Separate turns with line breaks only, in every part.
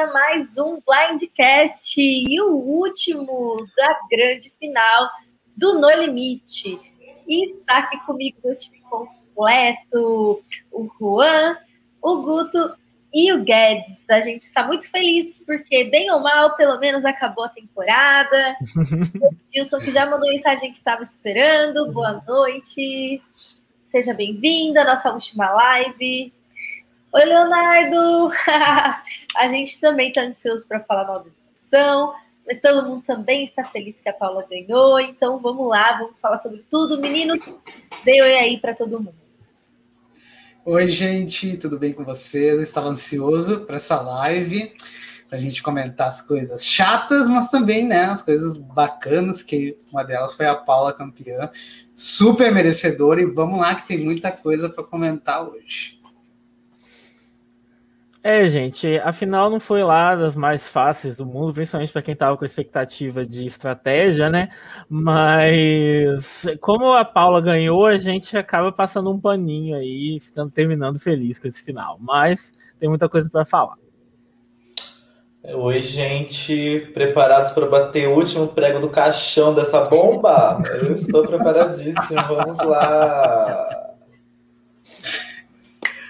a mais um Blindcast e o último da grande final do No Limite. E está aqui comigo meu time completo, o Juan, o Guto e o Guedes. A gente está muito feliz porque, bem ou mal, pelo menos acabou a temporada. o Wilson que já mandou mensagem que estava esperando. Boa noite. Seja bem-vindo à nossa última live. Oi, Leonardo! a gente também está ansioso para falar mal da edição, mas todo mundo também está feliz que a Paula ganhou, então vamos lá, vamos falar sobre tudo. Meninos, dê oi aí para todo mundo.
Oi, gente, tudo bem com vocês? Eu estava ansioso para essa live, para a gente comentar as coisas chatas, mas também né, as coisas bacanas, que uma delas foi a Paula campeã, super merecedora, e vamos lá que tem muita coisa para comentar hoje.
É, gente, afinal não foi lá das mais fáceis do mundo, principalmente para quem estava com expectativa de estratégia, né? Mas como a Paula ganhou, a gente acaba passando um paninho aí, ficando terminando feliz com esse final. Mas tem muita coisa para falar.
Oi, gente, preparados para bater o último prego do caixão dessa bomba? Eu estou preparadíssimo, vamos lá.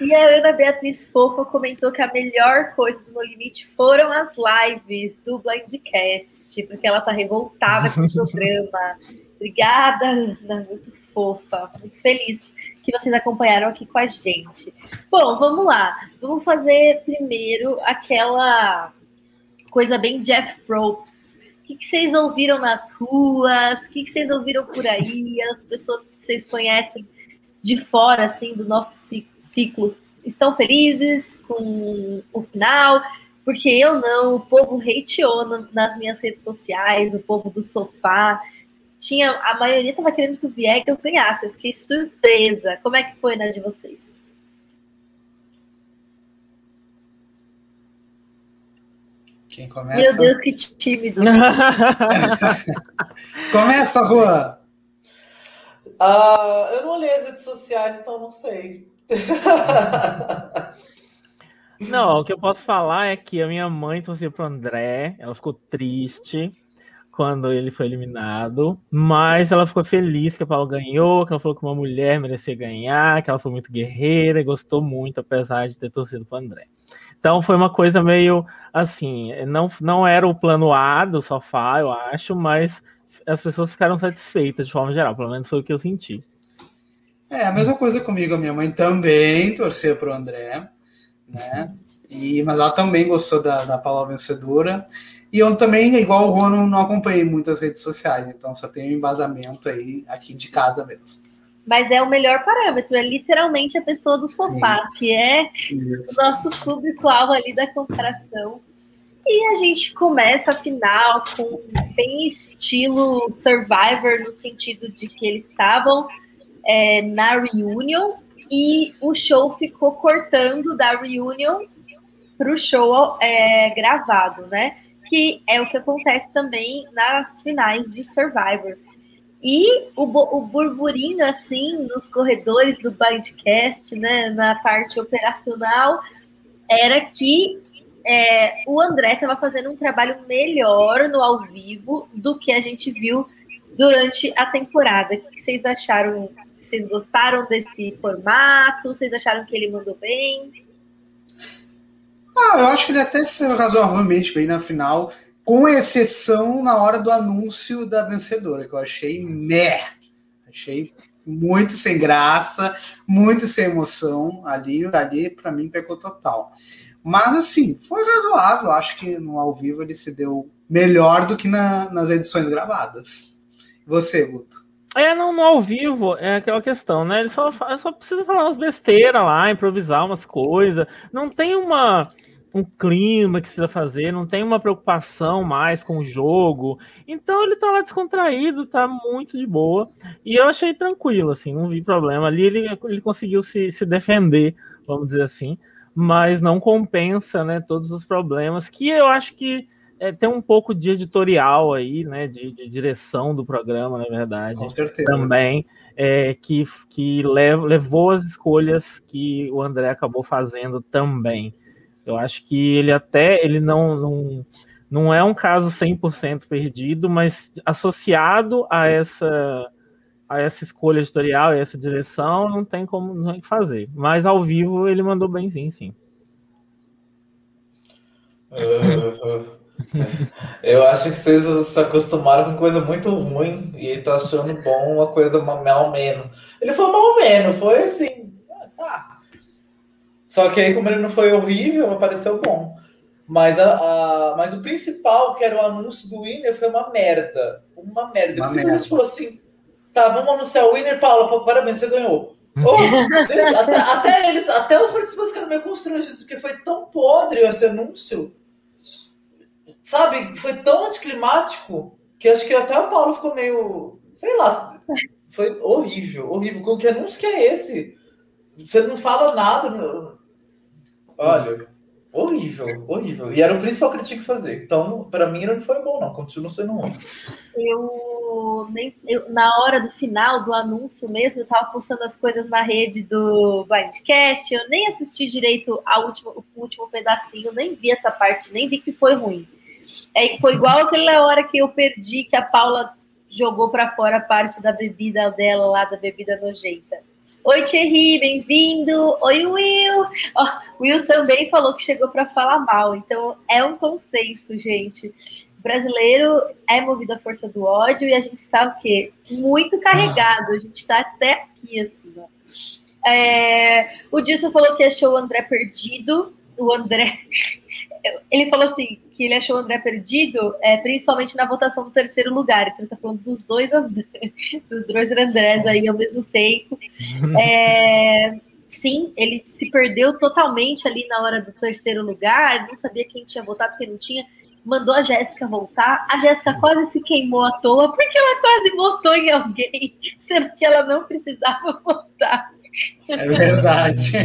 E a Ana Beatriz Fofa comentou que a melhor coisa do No Limite foram as lives do Blindcast, porque ela tá revoltada com o programa. Obrigada, Ana, muito fofa, muito feliz que vocês acompanharam aqui com a gente. Bom, vamos lá. Vamos fazer primeiro aquela coisa bem Jeff Probst. O que, que vocês ouviram nas ruas? O que, que vocês ouviram por aí? As pessoas que vocês conhecem de fora, assim, do nosso ciclo, estão felizes com o final? Porque eu não, o povo hateou nas minhas redes sociais, o povo do sofá. Tinha, a maioria estava querendo que o Viegas ganhasse. Eu fiquei surpresa. Como é que foi nas de vocês?
Quem começa?
Meu Deus, que tímido.
começa, Juan.
Uh, eu não olhei as redes sociais, então não sei.
Não, o que eu posso falar é que a minha mãe torcia pro André, ela ficou triste quando ele foi eliminado, mas ela ficou feliz que a Paula ganhou, que ela falou que uma mulher merecia ganhar, que ela foi muito guerreira e gostou muito, apesar de ter torcido pro André. Então foi uma coisa meio assim, não, não era o plano A do sofá, eu acho, mas as pessoas ficaram satisfeitas de forma geral, pelo menos foi o que eu senti.
É, a mesma coisa comigo, a minha mãe também torcia para o André, né? E, mas ela também gostou da, da Paula vencedora. E eu também, igual o Rono, não acompanhei muitas redes sociais, então só tenho embasamento aí aqui de casa mesmo.
Mas é o melhor parâmetro, é literalmente a pessoa do sofá, Sim. que é Isso. o nosso público-alvo ali da comparação. E a gente começa a final com bem estilo Survivor, no sentido de que eles estavam é, na reunion e o show ficou cortando da reunion para o show é, gravado, né? Que é o que acontece também nas finais de Survivor. E o, o burburinho, assim, nos corredores do Blindcast, né, na parte operacional, era que é, o André estava fazendo um trabalho melhor no ao vivo do que a gente viu durante a temporada. O que vocês acharam vocês gostaram desse formato? Vocês acharam que ele mandou bem?
Ah, eu acho que ele até saiu razoavelmente bem na final, com exceção na hora do anúncio da vencedora, que eu achei meh. Achei muito sem graça, muito sem emoção. Ali, ali para mim, pecou total. Mas, assim, foi razoável. Acho que no ao vivo ele se deu melhor do que na, nas edições gravadas. Você, Guto?
É, não, no ao vivo é aquela questão, né? Ele só, só precisa falar umas besteiras lá, improvisar umas coisas. Não tem uma, um clima que precisa fazer, não tem uma preocupação mais com o jogo. Então ele tá lá descontraído, tá muito de boa. E eu achei tranquilo, assim, não vi problema. Ali ele, ele conseguiu se, se defender, vamos dizer assim. Mas não compensa, né, todos os problemas que eu acho que é, tem um pouco de editorial aí, né, de, de, direção do programa, na verdade.
Com certeza.
Também, é, que, que lev, levou as escolhas que o André acabou fazendo também. Eu acho que ele até ele não, não, não é um caso 100% perdido, mas associado a essa a essa escolha editorial e essa direção, não tem como não tem que fazer. Mas ao vivo ele mandou bem sim, sim.
Eu acho que vocês se acostumaram com coisa muito ruim e ele tá achando bom uma coisa mal menos. Ele foi mal menos, foi assim. Ah. Só que aí, como ele não foi horrível, pareceu bom. Mas, a, a, mas o principal, que era o anúncio do Winner, foi uma merda. Uma merda. Uma merda. falou assim: tá, vamos anunciar o Winner, Paulo, parabéns, você ganhou. Oh, gente, até, até, eles, até os participantes ficaram meio constrangidos, porque foi tão podre esse anúncio sabe, foi tão anticlimático que acho que até o Paulo ficou meio, sei lá, foi horrível, horrível. Que anúncio que é esse? Você não fala nada. Olha, horrível, horrível. E era o principal que ele tinha que fazer. Então, para mim, não foi bom, não. Continua sendo ruim.
Eu, nem, eu, na hora do final do anúncio mesmo, eu tava postando as coisas na rede do Blindcast. Eu nem assisti direito ao último, o último pedacinho, nem vi essa parte, nem vi que foi ruim. É, foi igual aquela hora que eu perdi, que a Paula jogou para fora a parte da bebida dela lá, da bebida nojenta. Oi, Thierry, bem-vindo. Oi, Will. Oh, Will também falou que chegou para falar mal, então é um consenso, gente. O brasileiro é movido à força do ódio e a gente está o quê? Muito carregado. A gente está até aqui, assim, ó. É, o Dilson falou que achou o André perdido. O André, ele falou assim que ele achou o André perdido, é, principalmente na votação do terceiro lugar. Então ele está falando dos dois André, dos dois Andrés aí ao mesmo tempo. É, sim, ele se perdeu totalmente ali na hora do terceiro lugar, não sabia quem tinha votado, quem não tinha. Mandou a Jéssica voltar. A Jéssica quase se queimou à toa, porque ela quase votou em alguém, sendo que ela não precisava votar.
É verdade.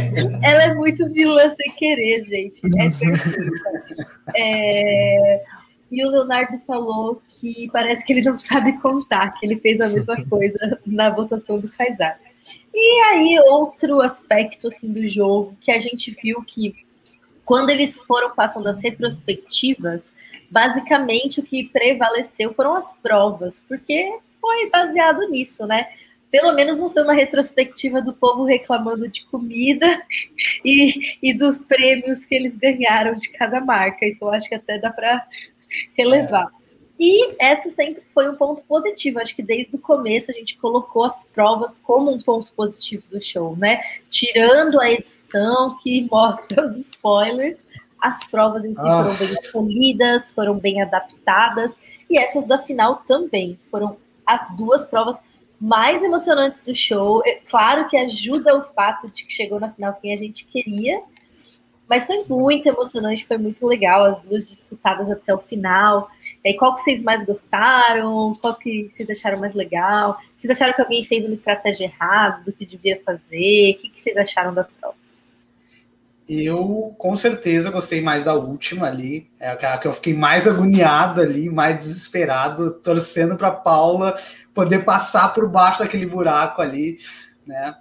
Ela é muito vilã sem querer, gente. É perfeita. É... E o Leonardo falou que parece que ele não sabe contar, que ele fez a mesma coisa na votação do Kaysar. E aí, outro aspecto assim, do jogo que a gente viu que quando eles foram passando as retrospectivas, basicamente o que prevaleceu foram as provas, porque foi baseado nisso, né? Pelo menos não foi uma retrospectiva do povo reclamando de comida e, e dos prêmios que eles ganharam de cada marca. Então, acho que até dá para relevar. É. E essa sempre foi um ponto positivo. Acho que desde o começo a gente colocou as provas como um ponto positivo do show, né? Tirando a edição que mostra os spoilers, as provas em si ah. foram bem escolhidas, foram bem adaptadas, e essas da final também foram as duas provas mais emocionantes do show. É, claro que ajuda o fato de que chegou na final quem a gente queria, mas foi muito emocionante, foi muito legal, as duas disputadas até o final. E aí, qual que vocês mais gostaram? Qual que vocês acharam mais legal? Vocês acharam que alguém fez uma estratégia errada do que devia fazer? O que, que vocês acharam das provas?
Eu, com certeza, gostei mais da última ali. É a que eu fiquei mais agoniado ali, mais desesperado, torcendo para Paula poder passar por baixo daquele buraco ali, né?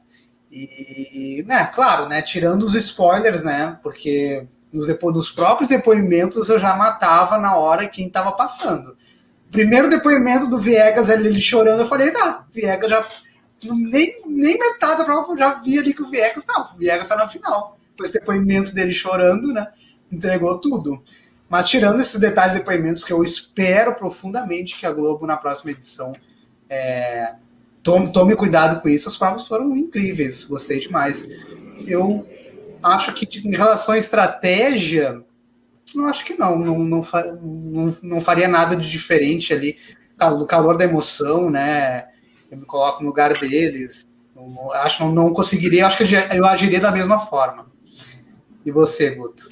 E, né, claro, né, tirando os spoilers, né, porque nos, nos próprios depoimentos eu já matava na hora quem estava passando. Primeiro depoimento do Viegas, ele, ele chorando, eu falei, tá, Viegas já, nem, nem metade da prova já vi ali que o Viegas, tá, o Viegas tá na final. Com esse depoimento dele chorando, né, entregou tudo. Mas tirando esses detalhes de depoimentos que eu espero profundamente que a Globo na próxima edição é, tome, tome cuidado com isso, as provas foram incríveis, gostei demais. Eu acho que em relação à estratégia, eu acho que não, não, não, não, não faria nada de diferente ali, do calor da emoção, né? Eu me coloco no lugar deles. Não, acho que não, não conseguiria, acho que eu agiria da mesma forma. E você, Guto?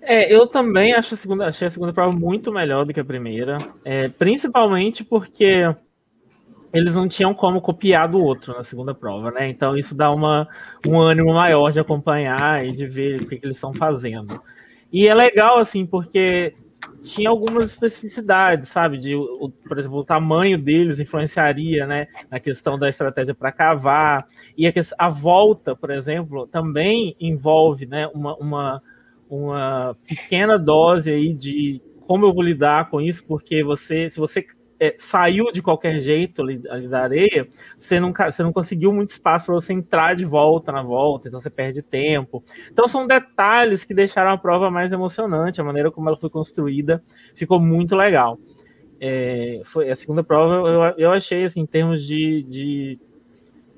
É, eu também acho a segunda, achei a segunda prova muito melhor do que a primeira, é, principalmente porque eles não tinham como copiar do outro na segunda prova, né? Então isso dá uma, um ânimo maior de acompanhar e de ver o que, que eles estão fazendo. E é legal, assim, porque tinha algumas especificidades, sabe? De, o, por exemplo, o tamanho deles influenciaria, né? Na questão da estratégia para cavar. E a, a volta, por exemplo, também envolve, né? uma, uma uma pequena dose aí de como eu vou lidar com isso, porque você, se você é, saiu de qualquer jeito ali, ali, da areia, você não, você não conseguiu muito espaço para você entrar de volta na volta, então você perde tempo. Então são detalhes que deixaram a prova mais emocionante, a maneira como ela foi construída ficou muito legal. É, foi a segunda prova eu, eu achei assim, em termos de, de,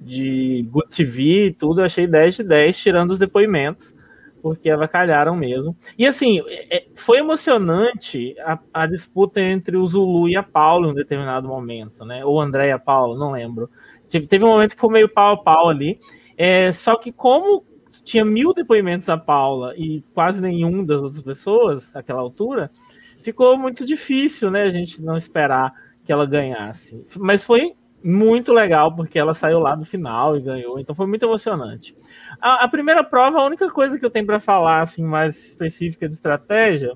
de Good TV e tudo, eu achei 10 de 10, tirando os depoimentos porque avacalharam mesmo. E assim, é, foi emocionante a, a, disputa entre o Zulu e a Paula em um determinado momento, né? Ou André e a Paula, não lembro. Teve, teve um momento que foi meio pau a pau ali. É, só que como tinha mil depoimentos da Paula e quase nenhum das outras pessoas naquela altura, ficou muito difícil, né? A gente não esperar que ela ganhasse. Mas foi muito legal, porque ela saiu lá do final e ganhou, então foi muito emocionante. A, a primeira prova, a única coisa que eu tenho para falar, assim, mais específica de estratégia,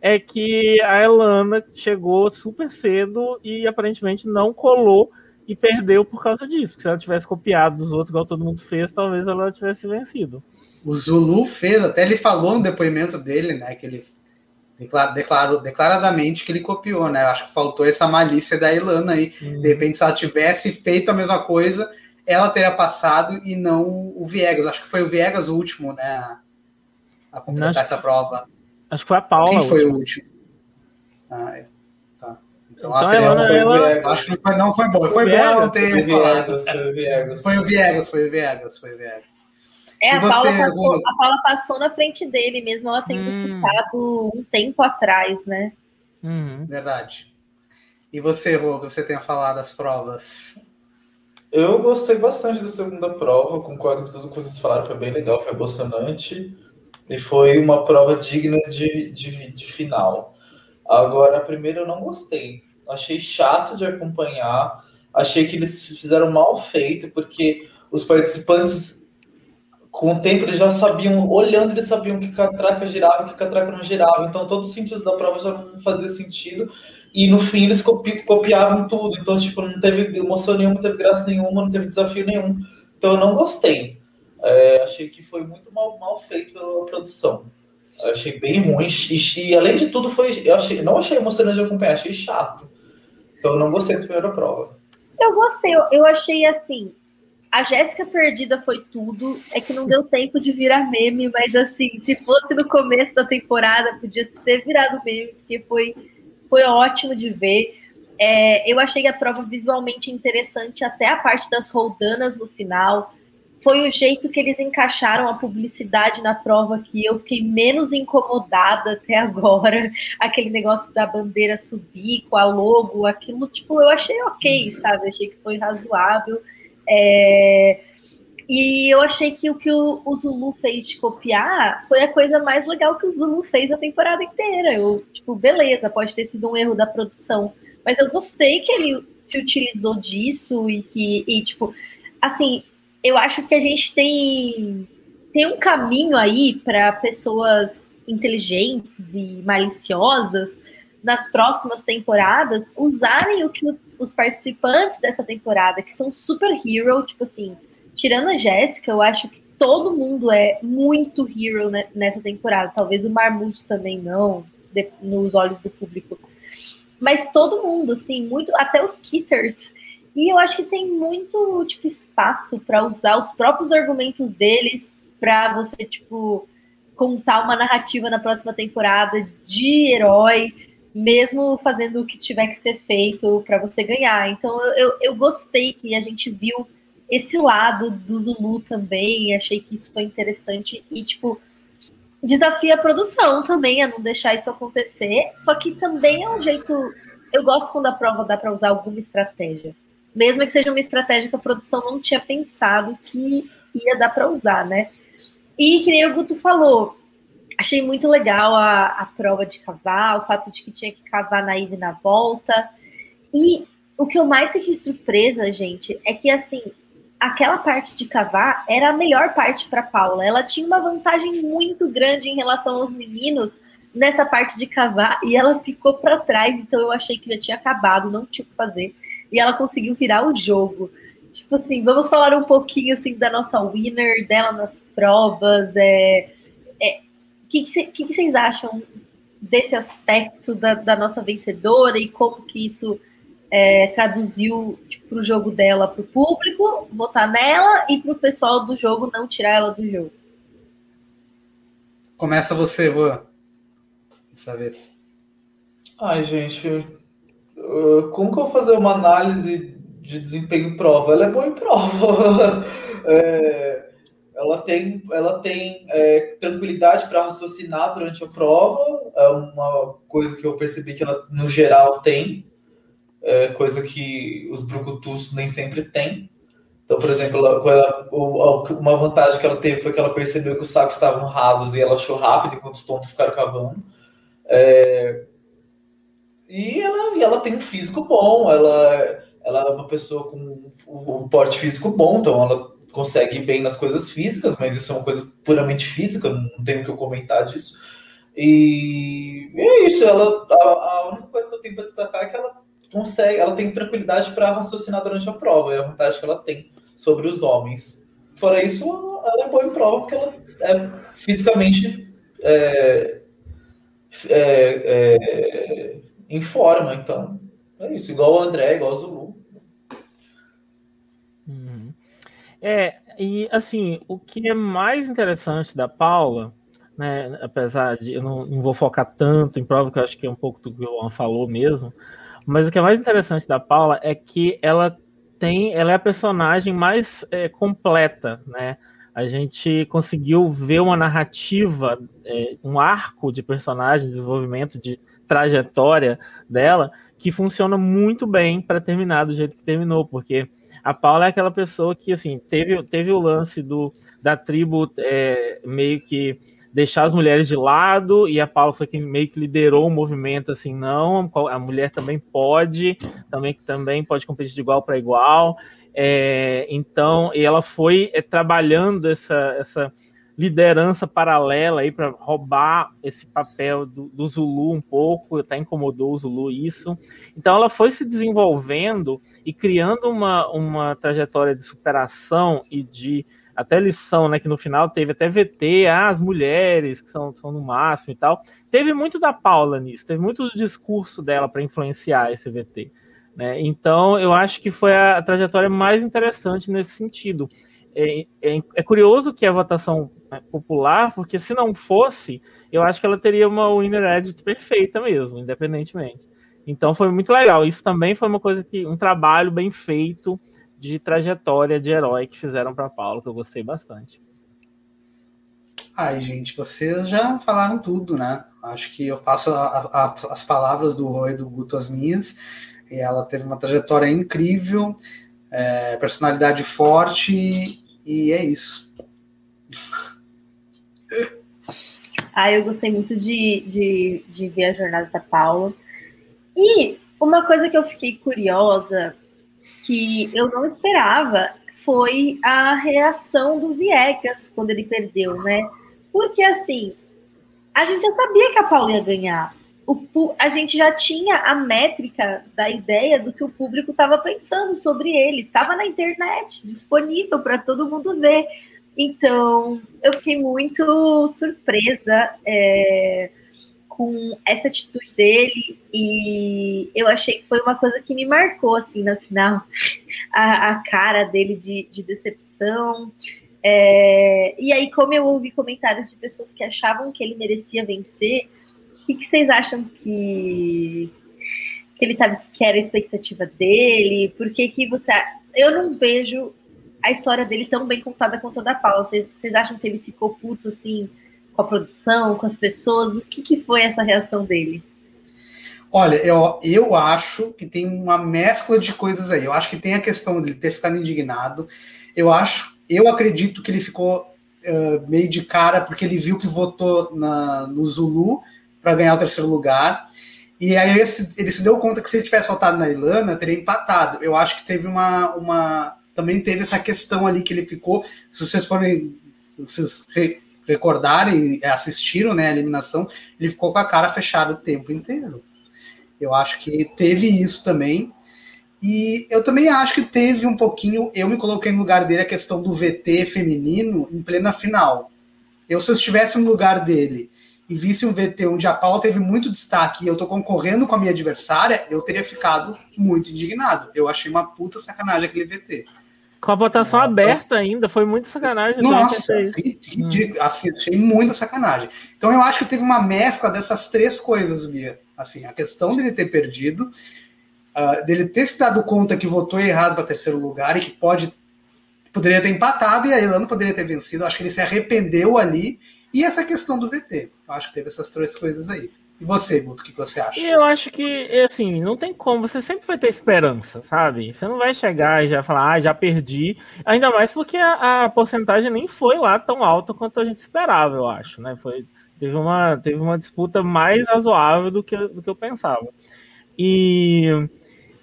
é que a Elana chegou super cedo e aparentemente não colou e perdeu por causa disso. Se ela tivesse copiado dos outros, igual todo mundo fez, talvez ela tivesse vencido.
O Zulu fez, até ele falou no depoimento dele, né, que ele declarou declaradamente que ele copiou, né? Acho que faltou essa malícia da Ilana aí. Uhum. De repente, se ela tivesse feito a mesma coisa, ela teria passado e não o Viegas. Acho que foi o Viegas o último, né? A completar acho, essa prova.
Acho que foi a Paula.
Quem foi o último? Ah, é. Tá. Então, então a ela, foi ela... Viegas. Acho que não foi, não foi bom. Foi, foi bom não ter foi
o Viegas.
Foi o Viegas, foi o Viegas, foi o Viegas.
É, a, você, Paula passou, a, Paula passou, na frente dele, mesmo ela tendo hum. ficado um tempo atrás, né?
Uhum. Verdade. E você, Rô, você tem a falar das provas?
Eu gostei bastante da segunda prova, concordo com tudo que vocês falaram, foi bem legal, foi emocionante. E foi uma prova digna de, de, de final. Agora, a primeira eu não gostei. Achei chato de acompanhar. Achei que eles fizeram mal feito, porque os participantes com o tempo eles já sabiam, olhando, eles sabiam que catraca girava e que catraca não girava. Então, todo o sentido da prova já não fazia sentido. E no fim, eles copi copiavam tudo. Então, tipo, não teve emoção nenhuma, não teve graça nenhuma, não teve desafio nenhum. Então, eu não gostei. É, achei que foi muito mal, mal feito pela produção. Eu achei bem ruim. E, e, além de tudo, foi, eu achei, não achei emocionante de acompanhar, achei chato. Então, eu não gostei da primeira prova.
Eu gostei, eu achei assim a Jéssica Perdida foi tudo. É que não deu tempo de virar meme, mas assim, se fosse no começo da temporada, podia ter virado meme, porque foi, foi ótimo de ver. É, eu achei a prova visualmente interessante, até a parte das roldanas no final. Foi o jeito que eles encaixaram a publicidade na prova que eu fiquei menos incomodada até agora. Aquele negócio da bandeira subir com a logo, aquilo, tipo, eu achei ok, sabe? achei que foi razoável. É, e eu achei que o que o, o, Zulu fez de copiar foi a coisa mais legal que o Zulu fez a temporada inteira. Eu, tipo, beleza, pode ter sido um erro da produção, mas eu gostei que ele se utilizou disso e que, e, tipo, assim, eu acho que a gente tem, tem um caminho aí para pessoas inteligentes e maliciosas nas próximas temporadas usarem o que os participantes dessa temporada, que são super hero, tipo assim, tirando a Jéssica, eu acho que todo mundo é muito hero nessa temporada. Talvez o Marmute também não, de, nos olhos do público. Mas todo mundo, assim, muito, até os Kitters. E eu acho que tem muito tipo espaço para usar os próprios argumentos deles para você tipo contar uma narrativa na próxima temporada de herói mesmo fazendo o que tiver que ser feito para você ganhar. Então eu, eu, gostei que a gente viu esse lado do Zulu também, achei que isso foi interessante e tipo desafia a produção também a não deixar isso acontecer, só que também é um jeito, eu gosto quando a prova dá para usar alguma estratégia. Mesmo que seja uma estratégia que a produção não tinha pensado que ia dar para usar, né? E que nem o Guto falou, Achei muito legal a, a prova de cavar, o fato de que tinha que cavar na ida e na volta. E o que eu mais fiquei surpresa, gente, é que assim, aquela parte de cavar era a melhor parte para Paula. Ela tinha uma vantagem muito grande em relação aos meninos nessa parte de cavar e ela ficou para trás, então eu achei que já tinha acabado, não tinha o que fazer. E ela conseguiu virar o jogo. Tipo assim, vamos falar um pouquinho assim da nossa winner dela nas provas. É, o que, que, que, vocês acham desse aspecto da, da, nossa vencedora e como que isso é, traduziu tipo, para o jogo dela para o público, votar nela e para o pessoal do jogo não tirar ela do jogo?
Começa você, Juan, dessa vez.
Ai, gente, como que eu vou fazer uma análise de desempenho em prova? Ela é boa em prova. é, ela tem, ela tem é, tranquilidade para raciocinar durante a prova, é uma coisa que eu percebi que ela, no geral, tem, é coisa que os brucutus nem sempre têm. Então, por exemplo, ela, ela, uma vantagem que ela teve foi que ela percebeu que os sacos estavam rasos e ela achou rápido enquanto os tontos ficaram cavando. É, e, ela, e ela tem um físico bom, ela, ela é uma pessoa com um porte físico bom, então ela consegue ir bem nas coisas físicas, mas isso é uma coisa puramente física, não tenho o que eu comentar disso. E é isso, ela, a, a única coisa que eu tenho para destacar é que ela consegue, ela tem tranquilidade para raciocinar durante a prova, é a vantagem que ela tem sobre os homens. Fora isso, ela é boa em prova porque ela é fisicamente é, é, é, em forma, então é isso, igual o André, igual o Zulu.
É, e assim, o que é mais interessante da Paula, né, apesar de eu não, não vou focar tanto em prova, que eu acho que é um pouco do que o Juan falou mesmo, mas o que é mais interessante da Paula é que ela tem, ela é a personagem mais é, completa, né? A gente conseguiu ver uma narrativa, é, um arco de personagem, desenvolvimento de trajetória dela que funciona muito bem para terminar do jeito que terminou, porque a Paula é aquela pessoa que, assim, teve, teve o lance do, da tribo é, meio que deixar as mulheres de lado, e a Paula foi quem meio que liderou o movimento, assim, não, a mulher também pode, também, também pode competir de igual para igual. É, então, e ela foi é, trabalhando essa, essa liderança paralela aí para roubar esse papel do, do, Zulu um pouco, até incomodou o Zulu isso. Então ela foi se desenvolvendo e criando uma, uma trajetória de superação e de até lição, né, que no final teve até VT, ah, as mulheres que são, são no máximo e tal. Teve muito da Paula nisso, teve muito do discurso dela para influenciar esse VT. Né? Então, eu acho que foi a, trajetória mais interessante nesse sentido. É, é, é, curioso que a votação é popular, porque se não fosse, eu acho que ela teria uma winner edit perfeita mesmo, independentemente. Então foi muito legal. Isso também foi uma coisa que um trabalho bem feito de trajetória de herói que fizeram para Paulo, que eu gostei bastante.
Ai, gente, vocês já falaram tudo, né? Acho que eu faço a, a, as palavras do Roy e do Guto as minhas. E ela teve uma trajetória incrível, é, personalidade forte, e é isso.
Ah, eu gostei muito de, de, de ver a jornada da Paula. E uma coisa que eu fiquei curiosa, que eu não esperava, foi a reação do Viegas quando ele perdeu, né? Porque assim, a gente já sabia que a Paula ia ganhar. O, a gente já tinha a métrica da ideia do que o público estava pensando sobre ele. Estava na internet, disponível para todo mundo ver. Então, eu fiquei muito surpresa. É com essa atitude dele e eu achei que foi uma coisa que me marcou assim no final a, a cara dele de, de decepção. É, e aí como eu ouvi comentários de pessoas que achavam que ele merecia vencer o que, que vocês acham que que ele tava que era a expectativa dele? Por que que você eu não vejo a história dele tão bem contada quanto a da Paula. Vocês, vocês acham que ele ficou puto assim com a produção, com as pessoas? O que, que foi essa reação dele?
Olha, eu, eu acho que tem uma mescla de coisas aí. Eu acho que tem a questão dele ter ficado indignado. Eu acho, eu acredito que ele ficou uh, meio de cara porque ele viu que votou na, no Zulu para ganhar o terceiro lugar. E aí ele se, ele se deu conta que se ele tivesse votado na Ilana, teria empatado. Eu acho que teve uma, uma. Também teve essa questão ali que ele ficou. Se vocês forem. Se vocês recordarem, assistiram né, a eliminação, ele ficou com a cara fechada o tempo inteiro. Eu acho que teve isso também. E eu também acho que teve um pouquinho. Eu me coloquei no lugar dele a questão do VT feminino em plena final. Eu, se eu estivesse no lugar dele e visse um VT onde a Paula teve muito destaque e eu tô concorrendo com a minha adversária, eu teria ficado muito indignado. Eu achei uma puta sacanagem aquele VT.
Com a votação aberta ainda, foi muito sacanagem.
Nossa, ridículo. Hum. Assim, achei muita sacanagem. Então eu acho que teve uma mescla dessas três coisas, Bia. Assim, a questão dele ter perdido, uh, dele ter se dado conta que votou errado para terceiro lugar e que pode poderia ter empatado e a Irlanda poderia ter vencido. Eu acho que ele se arrependeu ali. E essa questão do VT. Eu acho que teve essas três coisas aí. E você, Guto, o que você acha?
Eu acho que, assim, não tem como. Você sempre vai ter esperança, sabe? Você não vai chegar e já falar, ah, já perdi. Ainda mais porque a, a porcentagem nem foi lá tão alta quanto a gente esperava, eu acho, né? Foi, teve, uma, teve uma disputa mais razoável do que, do que eu pensava. E,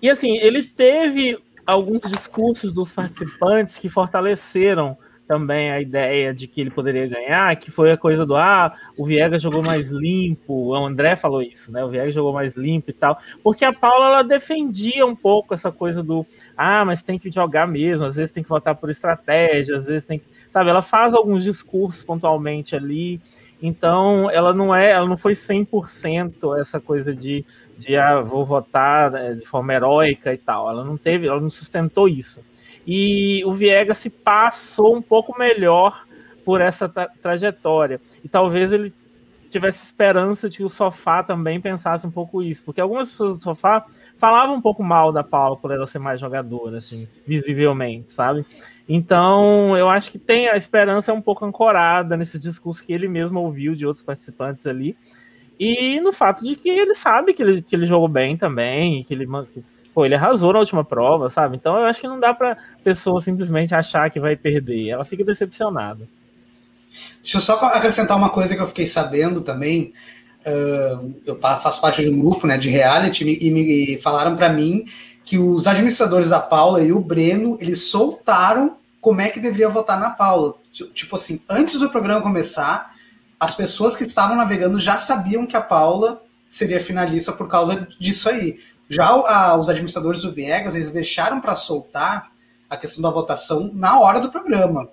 e, assim, ele teve alguns discursos dos participantes que fortaleceram também a ideia de que ele poderia ganhar, que foi a coisa do ah, o Viegas jogou mais limpo, o André falou isso, né? O Viegas jogou mais limpo e tal, porque a Paula ela defendia um pouco essa coisa do ah, mas tem que jogar mesmo, às vezes tem que votar por estratégia, às vezes tem que, sabe, ela faz alguns discursos pontualmente ali. Então, ela não é, ela não foi 100% essa coisa de, de ah, vou votar né, de forma heróica e tal. Ela não teve, ela não sustentou isso. E o Viegas se passou um pouco melhor por essa tra trajetória. E talvez ele tivesse esperança de que o sofá também pensasse um pouco isso, porque algumas pessoas do sofá falavam um pouco mal da Paula por ela ser mais jogadora, assim, visivelmente, sabe? Então, eu acho que tem a esperança um pouco ancorada nesse discurso que ele mesmo ouviu de outros participantes ali. E no fato de que ele sabe que ele, que ele jogou bem também, que ele, pô, ele arrasou na última prova, sabe? Então eu acho que não dá pra pessoa simplesmente achar que vai perder. Ela fica decepcionada.
Deixa eu só acrescentar uma coisa que eu fiquei sabendo também. Uh, eu faço parte de um grupo né, de reality e me falaram para mim que os administradores da Paula e o Breno eles soltaram como é que deveria votar na Paula. Tipo assim, antes do programa começar, as pessoas que estavam navegando já sabiam que a Paula seria finalista por causa disso aí. Já a, os administradores do Viegas, eles deixaram para soltar a questão da votação na hora do programa.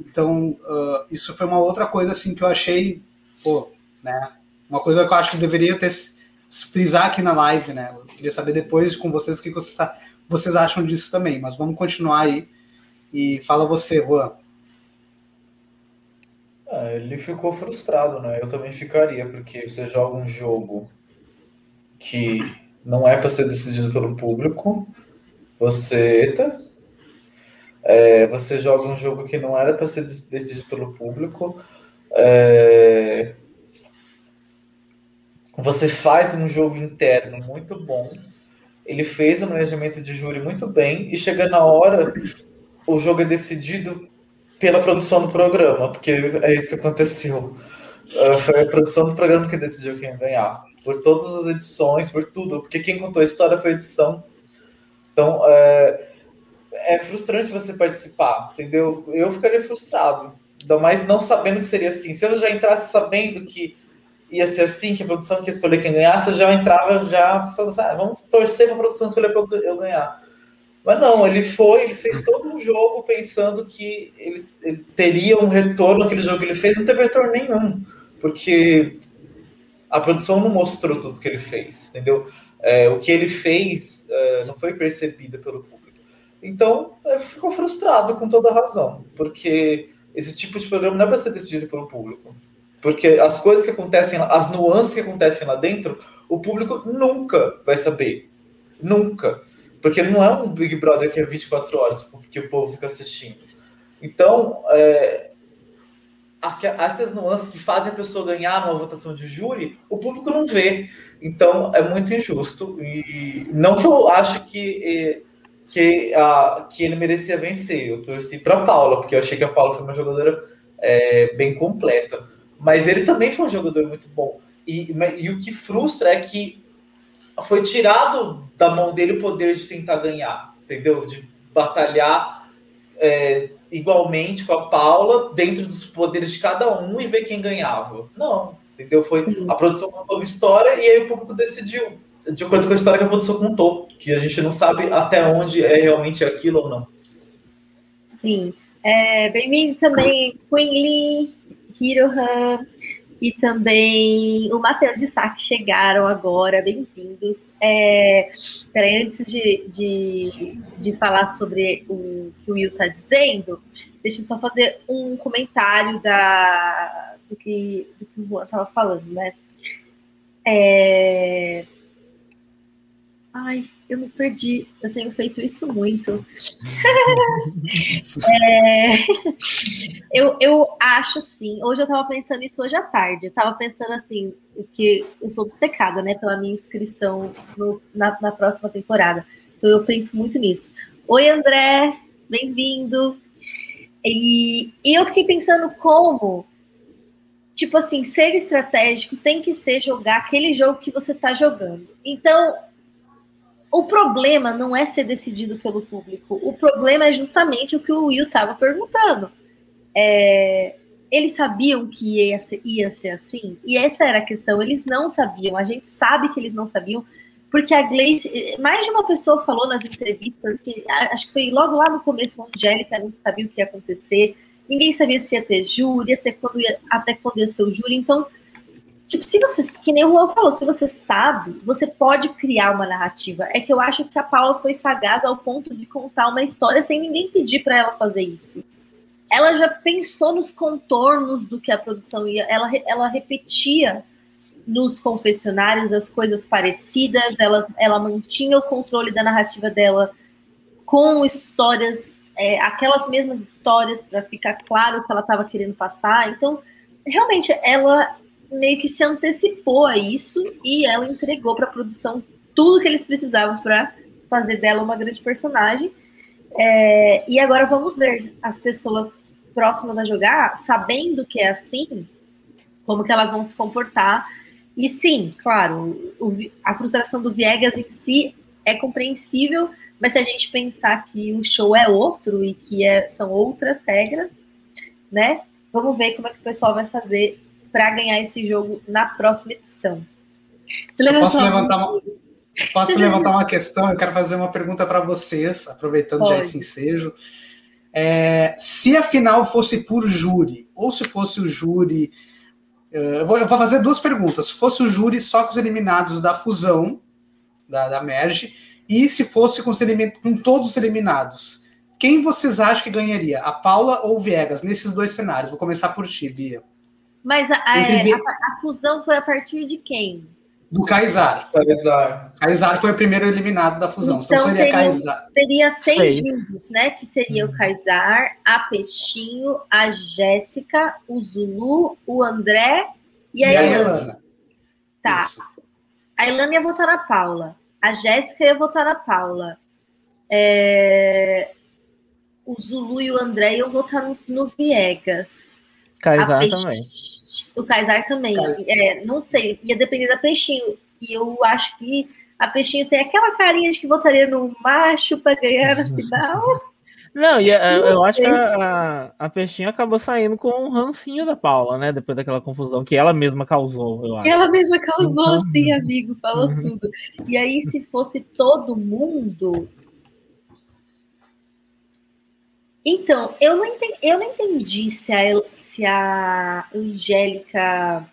Então, uh, isso foi uma outra coisa assim que eu achei, pô, né? Uma coisa que eu acho que deveria ter frisar aqui na live, né? Eu queria saber depois com vocês o que vocês, vocês acham disso também, mas vamos continuar aí. E fala você, Juan.
Ah, ele ficou frustrado, né? Eu também ficaria, porque você joga um jogo que não é para ser decidido pelo público. Você, eita, é, você joga um jogo que não era para ser decidido pelo público. É, você faz um jogo interno muito bom. Ele fez um manejamento de júri muito bem e chega na hora o jogo é decidido pela produção do programa, porque é isso que aconteceu. Uh, foi a produção do programa que decidiu quem ganhar por todas as edições, por tudo, porque quem contou a história foi a edição. Então, é, é frustrante você participar, entendeu? Eu ficaria frustrado, ainda mais não sabendo que seria assim. Se eu já entrasse sabendo que ia ser assim, que a produção ia escolher quem ganhasse, eu já entrava já falando, ah, vamos torcer para a produção escolher para eu ganhar. Mas não, ele foi, ele fez todo um jogo pensando que ele, ele teria um retorno aquele jogo que ele fez, não teve retorno nenhum, porque a produção não mostrou tudo que ele fez, entendeu? É, o que ele fez é, não foi percebido pelo público. Então, é, ficou frustrado com toda razão, porque esse tipo de programa não é para ser decidido pelo público. Porque as coisas que acontecem, as nuances que acontecem lá dentro, o público nunca vai saber. Nunca. Porque não é um Big Brother que é 24 horas que o povo fica assistindo. Então, é, essas nuances que fazem a pessoa ganhar numa votação de júri, o público não vê. Então é muito injusto. E não que eu acho que, que, a, que ele merecia vencer. Eu torci para Paula, porque eu achei que a Paula foi uma jogadora é, bem completa. Mas ele também foi um jogador muito bom. E, e o que frustra é que foi tirado da mão dele o poder de tentar ganhar, entendeu? De batalhar é, igualmente com a Paula, dentro dos poderes de cada um e ver quem ganhava. Não, entendeu? Foi Sim. a produção contou uma história e aí o público decidiu, de acordo com a história que a produção contou, que a gente não sabe até onde é realmente aquilo ou não.
Sim. É, Bem-vindo também, Queen Lee, Hirohan. E também o Matheus de Sá, que chegaram agora, bem-vindos. É, peraí, antes de, de, de falar sobre o que o Will está dizendo, deixa eu só fazer um comentário da, do, que, do que o Juan estava falando, né? É... Ai, eu me perdi. Eu tenho feito isso muito. é... eu, eu acho sim. Hoje eu estava pensando isso hoje à tarde. Eu estava pensando assim, que eu sou obcecada, né, pela minha inscrição no, na, na próxima temporada. Então eu penso muito nisso. Oi, André, bem-vindo. E, e eu fiquei pensando como, tipo assim, ser estratégico tem que ser jogar aquele jogo que você está jogando. Então, o problema não é ser decidido pelo público. O problema é justamente o que o Will estava perguntando. É, eles sabiam que ia ser, ia ser assim? E essa era a questão. Eles não sabiam. A gente sabe que eles não sabiam, porque a Gleice, mais de uma pessoa falou nas entrevistas que acho que foi logo lá no começo, a Angélica não sabia o que ia acontecer. Ninguém sabia se ia ter júri, até quando ia, até quando ia ser o júri. Então, Tipo, se você, que nem o Juan falou, se você sabe, você pode criar uma narrativa. É que eu acho que a Paula foi sagaz ao ponto de contar uma história sem ninguém pedir para ela fazer isso. Ela já pensou nos contornos do que a produção ia, ela, ela repetia nos confessionários as coisas parecidas, ela, ela mantinha o controle da narrativa dela com histórias, é, aquelas mesmas histórias, para ficar claro o que ela estava querendo passar. Então, realmente, ela meio que se antecipou a isso e ela entregou para a produção tudo que eles precisavam para fazer dela uma grande personagem. É, e agora vamos ver as pessoas próximas a jogar, sabendo que é assim, como que elas vão se comportar. E sim, claro, o, a frustração do Viegas em si é compreensível, mas se a gente pensar que o show é outro e que é, são outras regras, né? Vamos ver como é que o pessoal vai fazer para ganhar esse jogo na próxima edição.
posso levantar uma, posso levantar uma questão? Eu quero fazer uma pergunta para vocês, aproveitando Pode. já esse ensejo. É, se a final fosse por júri, ou se fosse o júri. É, eu vou, eu vou, fazer duas perguntas. Se fosse o júri só com os eliminados da fusão, da, da Merge, e se fosse com, com todos os eliminados, quem vocês acham que ganharia? A Paula ou o Viegas, nesses dois cenários? Vou começar por ti, Bia.
Mas a, a, a, a, fusão foi a partir de quem?
Do Kaysar.
Kaysar.
Kaysar foi o primeiro eliminado da fusão. Então, então seria Kaysar.
Teria seis índios, né? Que seria hum. o Kaysar, a Peixinho, a Jéssica, o Zulu, o André e a, e Ilana. Tá. Isso. A Ilana ia votar na Paula. A Jéssica ia votar na Paula. É... O Zulu e o André iam votar no, no Viegas.
Kaysar também.
O Kaysar também. É, não sei, ia depender da Peixinho. E eu acho que a Peixinho tem aquela carinha de que votaria no macho para ganhar na final.
Não, e a, eu acho que a, a, Peixinho acabou saindo com um rancinho da Paula, né? Depois daquela confusão que ela mesma causou, eu acho.
Ela mesma causou, uhum. sim, amigo, falou uhum. tudo. E aí, se fosse todo mundo. Então, eu não entendi, eu não entendi se a, se a Angélica.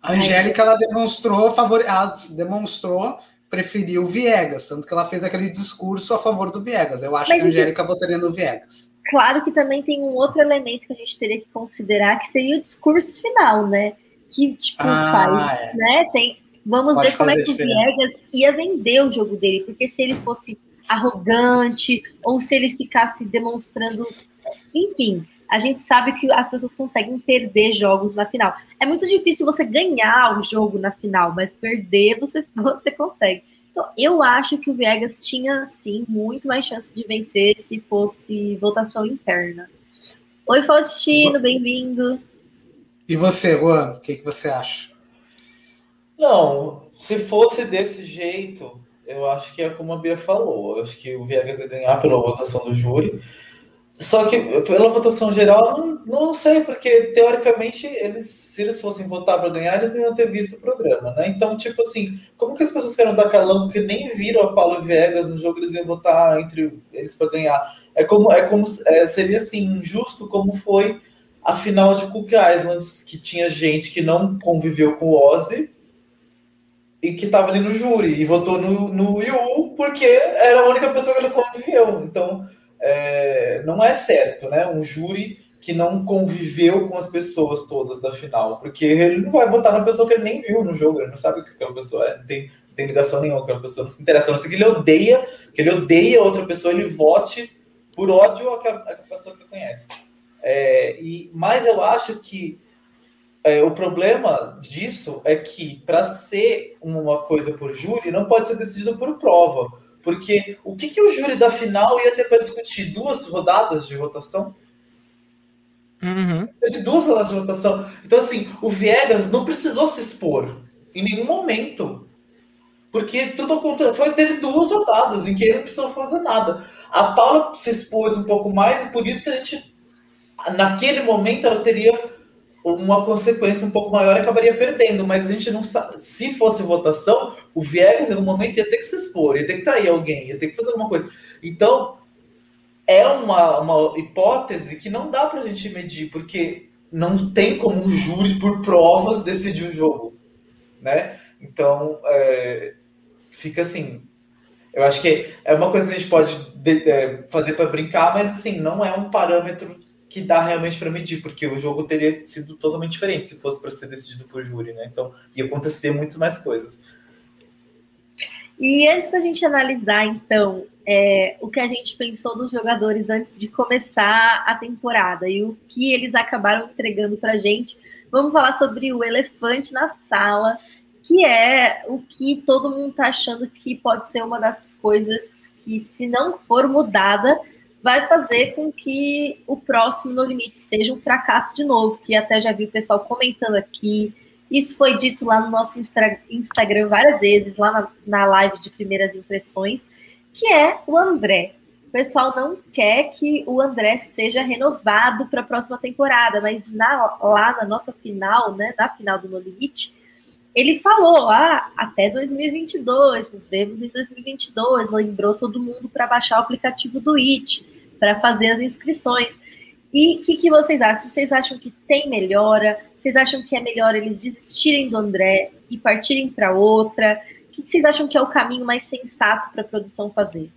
A Angélica, ela demonstrou, favor... ela demonstrou preferir o Viegas, tanto que ela fez aquele discurso a favor do Viegas. Eu acho Mas que a Angélica votaria no Viegas.
Claro que também tem um outro elemento que a gente teria que considerar, que seria o discurso final, né? Que, tipo, ah, faz, é. né? Tem, vamos Pode ver como é que o Viegas ia vender o jogo dele, porque se ele fosse arrogante, ou se ele ficasse demonstrando, enfim, a gente sabe que as pessoas conseguem perder jogos na final. É muito difícil você ganhar o jogo na final, mas perder você, você consegue. Então, eu acho que o Viegas tinha, sim, muito mais chance de vencer se fosse votação interna. Oi, Faustino, bem-vindo.
E você, Juan, o que, que você acha?
Não, se fosse desse jeito, eu acho que é como a Bia falou. Eu acho que o Viegas ia ganhar pela votação do júri. Só que pela votação geral, não, não sei, porque teoricamente eles, se eles fossem votar para ganhar, eles não iam ter visto o programa, né? Então, tipo assim, como que as pessoas querem dar calango que nem viram a Paulo Viegas no jogo, eles iam votar entre eles para ganhar? É como, é como é, seria assim, injusto como foi a final de Cook Islands, que tinha gente que não conviveu com o Ozzy e que estava ali no júri e votou no, no Yu porque era a única pessoa que ele conviveu. Então, é, não é certo, né? Um júri que não conviveu com as pessoas todas da final, porque ele não vai votar na pessoa que ele nem viu no jogo, ele não sabe o que aquela pessoa é, não tem, não tem ligação nenhuma com aquela pessoa, não se interessa, não ser que ele odeia, que ele odeia outra pessoa, ele vote por ódio àquela, àquela pessoa que ele conhece. É, e, mas eu acho que é, o problema disso é que para ser uma coisa por júri não pode ser decidido por prova, porque o que, que o júri da final ia ter para discutir duas rodadas de votação?
Uhum.
Teve duas rodadas de votação. Então, assim, o Viegas não precisou se expor em nenhum momento. Porque tudo aconteceu. Foi, teve duas rodadas em que ele não precisou fazer nada. A Paula se expôs um pouco mais e por isso que a gente, naquele momento, ela teria uma consequência um pouco maior acabaria perdendo. Mas a gente não sabe. Se fosse votação, o Viegas, em algum momento, ia ter que se expor, ia ter que trair alguém, ia ter que fazer alguma coisa. Então, é uma, uma hipótese que não dá para a gente medir, porque não tem como um júri por provas decidir o jogo, né? Então, é, fica assim. Eu acho que é uma coisa que a gente pode de, é, fazer para brincar, mas assim, não é um parâmetro que dá realmente para medir, porque o jogo teria sido totalmente diferente se fosse para ser decidido por júri, né? Então, ia acontecer muitas mais coisas.
E antes da gente analisar, então, é, o que a gente pensou dos jogadores antes de começar a temporada e o que eles acabaram entregando para a gente, vamos falar sobre o elefante na sala, que é o que todo mundo está achando que pode ser uma das coisas que, se não for mudada, vai fazer com que o próximo No Limite seja um fracasso de novo, que até já vi o pessoal comentando aqui. Isso foi dito lá no nosso Instagram várias vezes, lá na, na live de primeiras impressões que é o André. O pessoal não quer que o André seja renovado para a próxima temporada, mas na, lá na nossa final, né, na final do No Limite, ele falou, ah, até 2022, nos vemos em 2022, lembrou todo mundo para baixar o aplicativo do IT, para fazer as inscrições. E o que, que, vocês acham? Vocês acham que tem melhora? Vocês acham que é melhor eles desistirem do André e partirem para outra? O que vocês acham que é o caminho mais sensato para a produção fazer?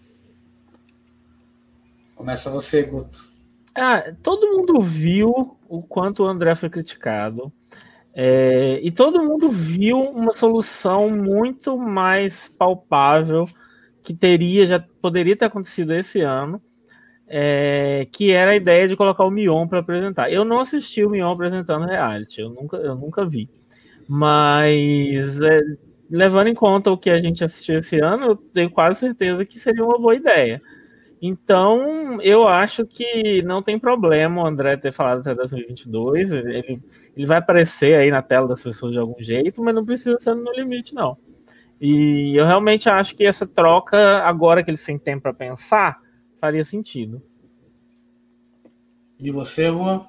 Começa você, Guto.
Ah, todo mundo viu o quanto o André foi criticado. É, e todo mundo viu uma solução muito mais palpável que teria, já poderia ter acontecido esse ano, é, que era a ideia de colocar o Mion para apresentar. Eu não assisti o Mion apresentando reality, eu nunca, eu nunca vi. Mas é, levando em conta o que a gente assistiu esse ano, eu tenho quase certeza que seria uma boa ideia. Então, eu acho que não tem problema o André ter falado até 2022. Ele, ele vai aparecer aí na tela das pessoas de algum jeito, mas não precisa ser no limite, não. E eu realmente acho que essa troca, agora que eles têm tempo para pensar, faria sentido.
E você, Juan?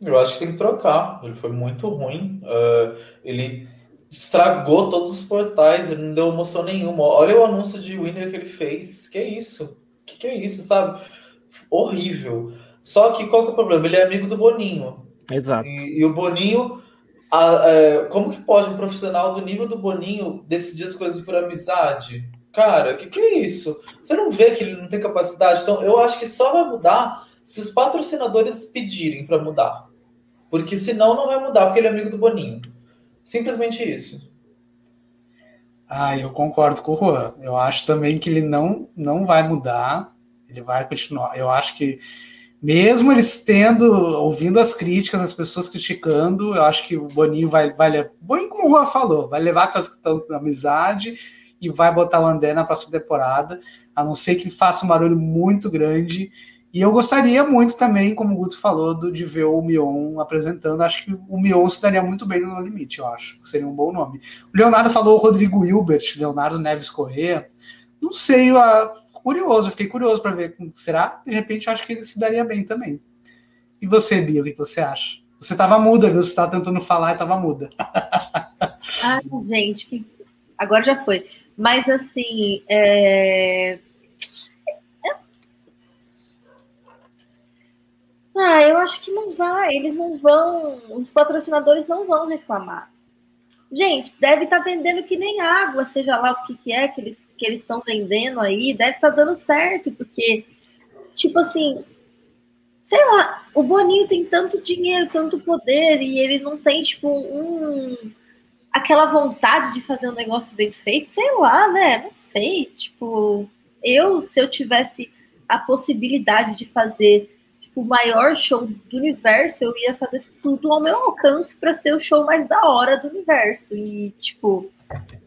Eu acho que tem que trocar. Ele foi muito ruim. Uh, ele estragou todos os portais, ele não deu emoção nenhuma. Olha o anúncio de winner que ele fez. Que é isso? Que que é isso, sabe? Horrível. Só que qual que é o problema? Ele é amigo do Boninho.
Exato.
E, e o Boninho, a, a, é, como que pode um profissional do nível do Boninho decidir as coisas por amizade? Cara, que que é isso? Você não vê que ele não tem capacidade? Então, eu acho que só vai mudar se os patrocinadores pedirem para mudar. Porque senão não vai mudar, porque ele é amigo do Boninho. Simplesmente isso.
Ah, eu concordo com o Juan. Eu acho também que ele não, não vai mudar, ele vai continuar. Eu acho que, mesmo eles tendo, ouvindo as críticas, as pessoas criticando, eu acho que o Boninho vai, vai bem como o Juan falou, vai levar a questão da amizade e vai botar o André na próxima temporada, a não ser que faça um barulho muito grande e eu gostaria muito também, como o Guto falou, do, de ver o Mion apresentando. Acho que o Mion se daria muito bem no Limite, eu acho. Seria um bom nome. O Leonardo falou o Rodrigo Hilbert, Leonardo Neves Corrêa. Não sei, eu, curioso, fiquei curioso para ver. Será? De repente, eu acho que ele se daria bem também. E você, Bia, o que você acha? Você estava muda, viu? Você estava tentando falar e estava muda.
Ai, gente, agora já foi. Mas assim, é Ah, eu acho que não vai. Eles não vão. Os patrocinadores não vão reclamar. Gente, deve estar tá vendendo que nem água, seja lá o que, que é que eles que eles estão vendendo aí, deve estar tá dando certo, porque, tipo assim, sei lá, o Boninho tem tanto dinheiro, tanto poder, e ele não tem, tipo, um. Aquela vontade de fazer um negócio bem feito, sei lá, né? Não sei. Tipo, eu, se eu tivesse a possibilidade de fazer tipo, o maior show do universo, eu ia fazer tudo ao meu alcance para ser o show mais da hora do universo. E, tipo,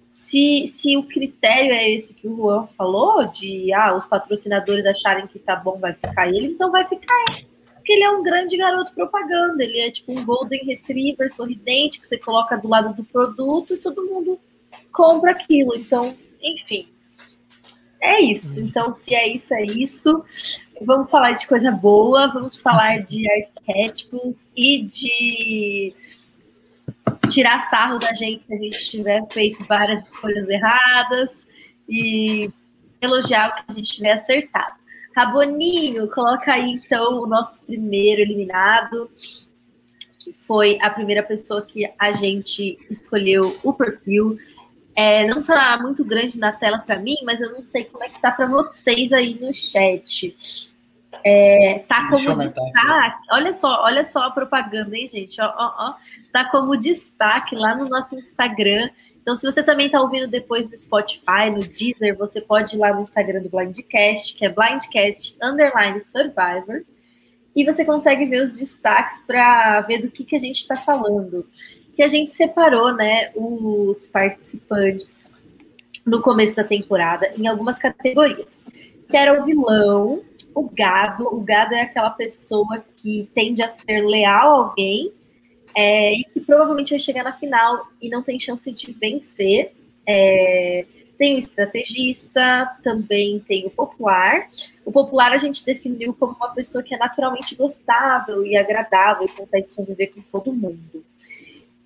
se, se o critério é esse que o Juan falou, de ah, os patrocinadores acharem que tá bom, vai ficar ele, então vai ficar ele. Porque ele é um grande garoto propaganda, ele é tipo um Golden Retriever sorridente que você coloca do lado do produto e todo mundo compra aquilo. Então, enfim. É isso. Uhum. Então, se é isso, é isso. Vamos falar de coisa boa, vamos falar de arquétipos e de tirar sarro da gente se a gente tiver feito várias coisas erradas e elogiar o que a gente tiver acertado. Raboninho, coloca aí então o nosso primeiro eliminado, que foi a primeira pessoa que a gente escolheu o perfil. É, não está muito grande na tela para mim, mas eu não sei como é que tá para vocês aí no chat. É, tá como destaque. Olha só, olha só a propaganda, hein, gente? Ó, ó, ó. Tá como destaque lá no nosso Instagram. Então, se você também está ouvindo depois no Spotify, no Deezer, você pode ir lá no Instagram do Blindcast, que é Blindcast Underline Survivor. E você consegue ver os destaques para ver do que, que a gente está falando que a gente separou, né, os participantes no começo da temporada em algumas categorias. Que era o vilão, o gado. O gado é aquela pessoa que tende a ser leal a alguém é, e que provavelmente vai chegar na final e não tem chance de vencer. É, tem o estrategista, também tem o popular. O popular a gente definiu como uma pessoa que é naturalmente gostável e agradável e consegue conviver com todo mundo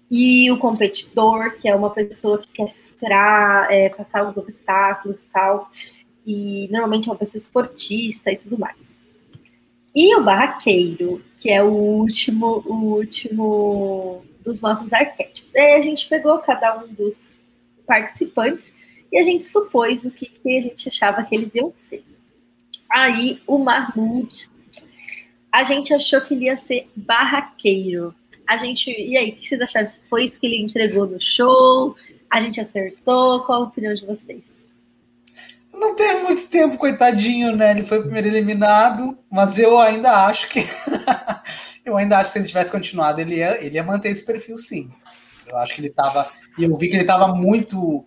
e o competidor, que é uma pessoa que quer superar, é, passar os obstáculos e tal, e normalmente é uma pessoa esportista e tudo mais. E o barraqueiro, que é o último, o último dos nossos arquétipos. Aí a gente pegou cada um dos participantes e a gente supôs o que, que a gente achava que eles iam ser. Aí o Mahmoud, a gente achou que ele ia ser barraqueiro a gente. E aí, o que vocês acharam? Foi isso que ele entregou no show? A gente acertou? Qual a opinião de vocês?
Não teve muito tempo, coitadinho, né? Ele foi o primeiro eliminado, mas eu ainda acho que. eu ainda acho que se ele tivesse continuado, ele ia, ele ia manter esse perfil sim. Eu acho que ele estava. E eu vi que ele estava muito.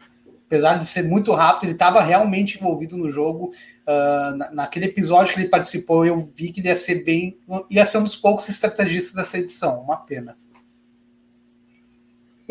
Apesar de ser muito rápido, ele estava realmente envolvido no jogo. Uh, naquele episódio que ele participou, eu vi que ele ia ser bem. ia ser um dos poucos estrategistas dessa edição. Uma pena.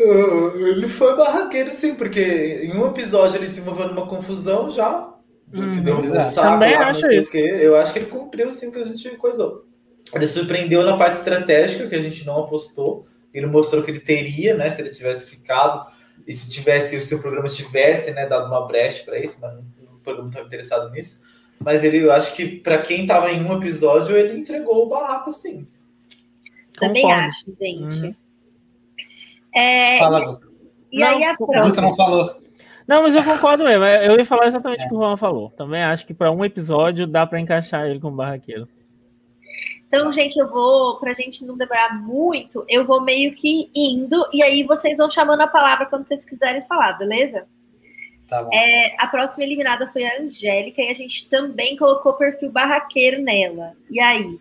Uh, ele foi barraqueiro, sim, porque em um episódio ele se envolveu numa confusão já. Hum, que deu um saco Também lá, acho isso. Eu acho que ele cumpriu sim o que a gente coisou. Ele surpreendeu na parte estratégica, que a gente não apostou. Ele mostrou que ele teria, né? Se ele tivesse ficado. E se tivesse, se o programa tivesse né, dado uma brecha para isso, mas o programa não estava interessado nisso. Mas ele, eu acho que para quem estava em um episódio, ele entregou o barraco, sim.
Também Concordo. acho, gente. Uhum. É,
Fala, Guta.
E, e aí a
próxima. Guta não falou.
Não, mas eu concordo mesmo. Eu ia falar exatamente é. o que o Juan falou. Também acho que para um episódio dá para encaixar ele com barraqueiro.
Então, gente, eu vou, pra gente não demorar muito, eu vou meio que indo, e aí vocês vão chamando a palavra quando vocês quiserem falar, beleza? Tá é, a próxima eliminada foi a Angélica e a gente também colocou o perfil barraqueiro nela. E aí?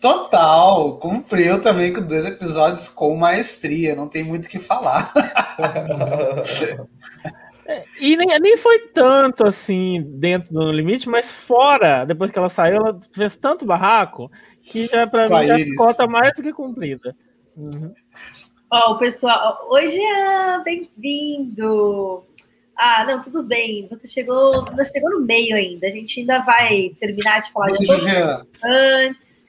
Total, cumpriu também com dois episódios com maestria, não tem muito o que falar.
É, e nem, nem foi tanto assim dentro do limite, mas fora, depois que ela saiu, ela fez tanto barraco que já pra mim já cota mais do que cumprida. Uhum.
Ó, o pessoal, hoje é bem-vindo. Ah, não, tudo bem. Você chegou, você chegou no meio ainda. A gente ainda vai terminar de falar de tudo antes.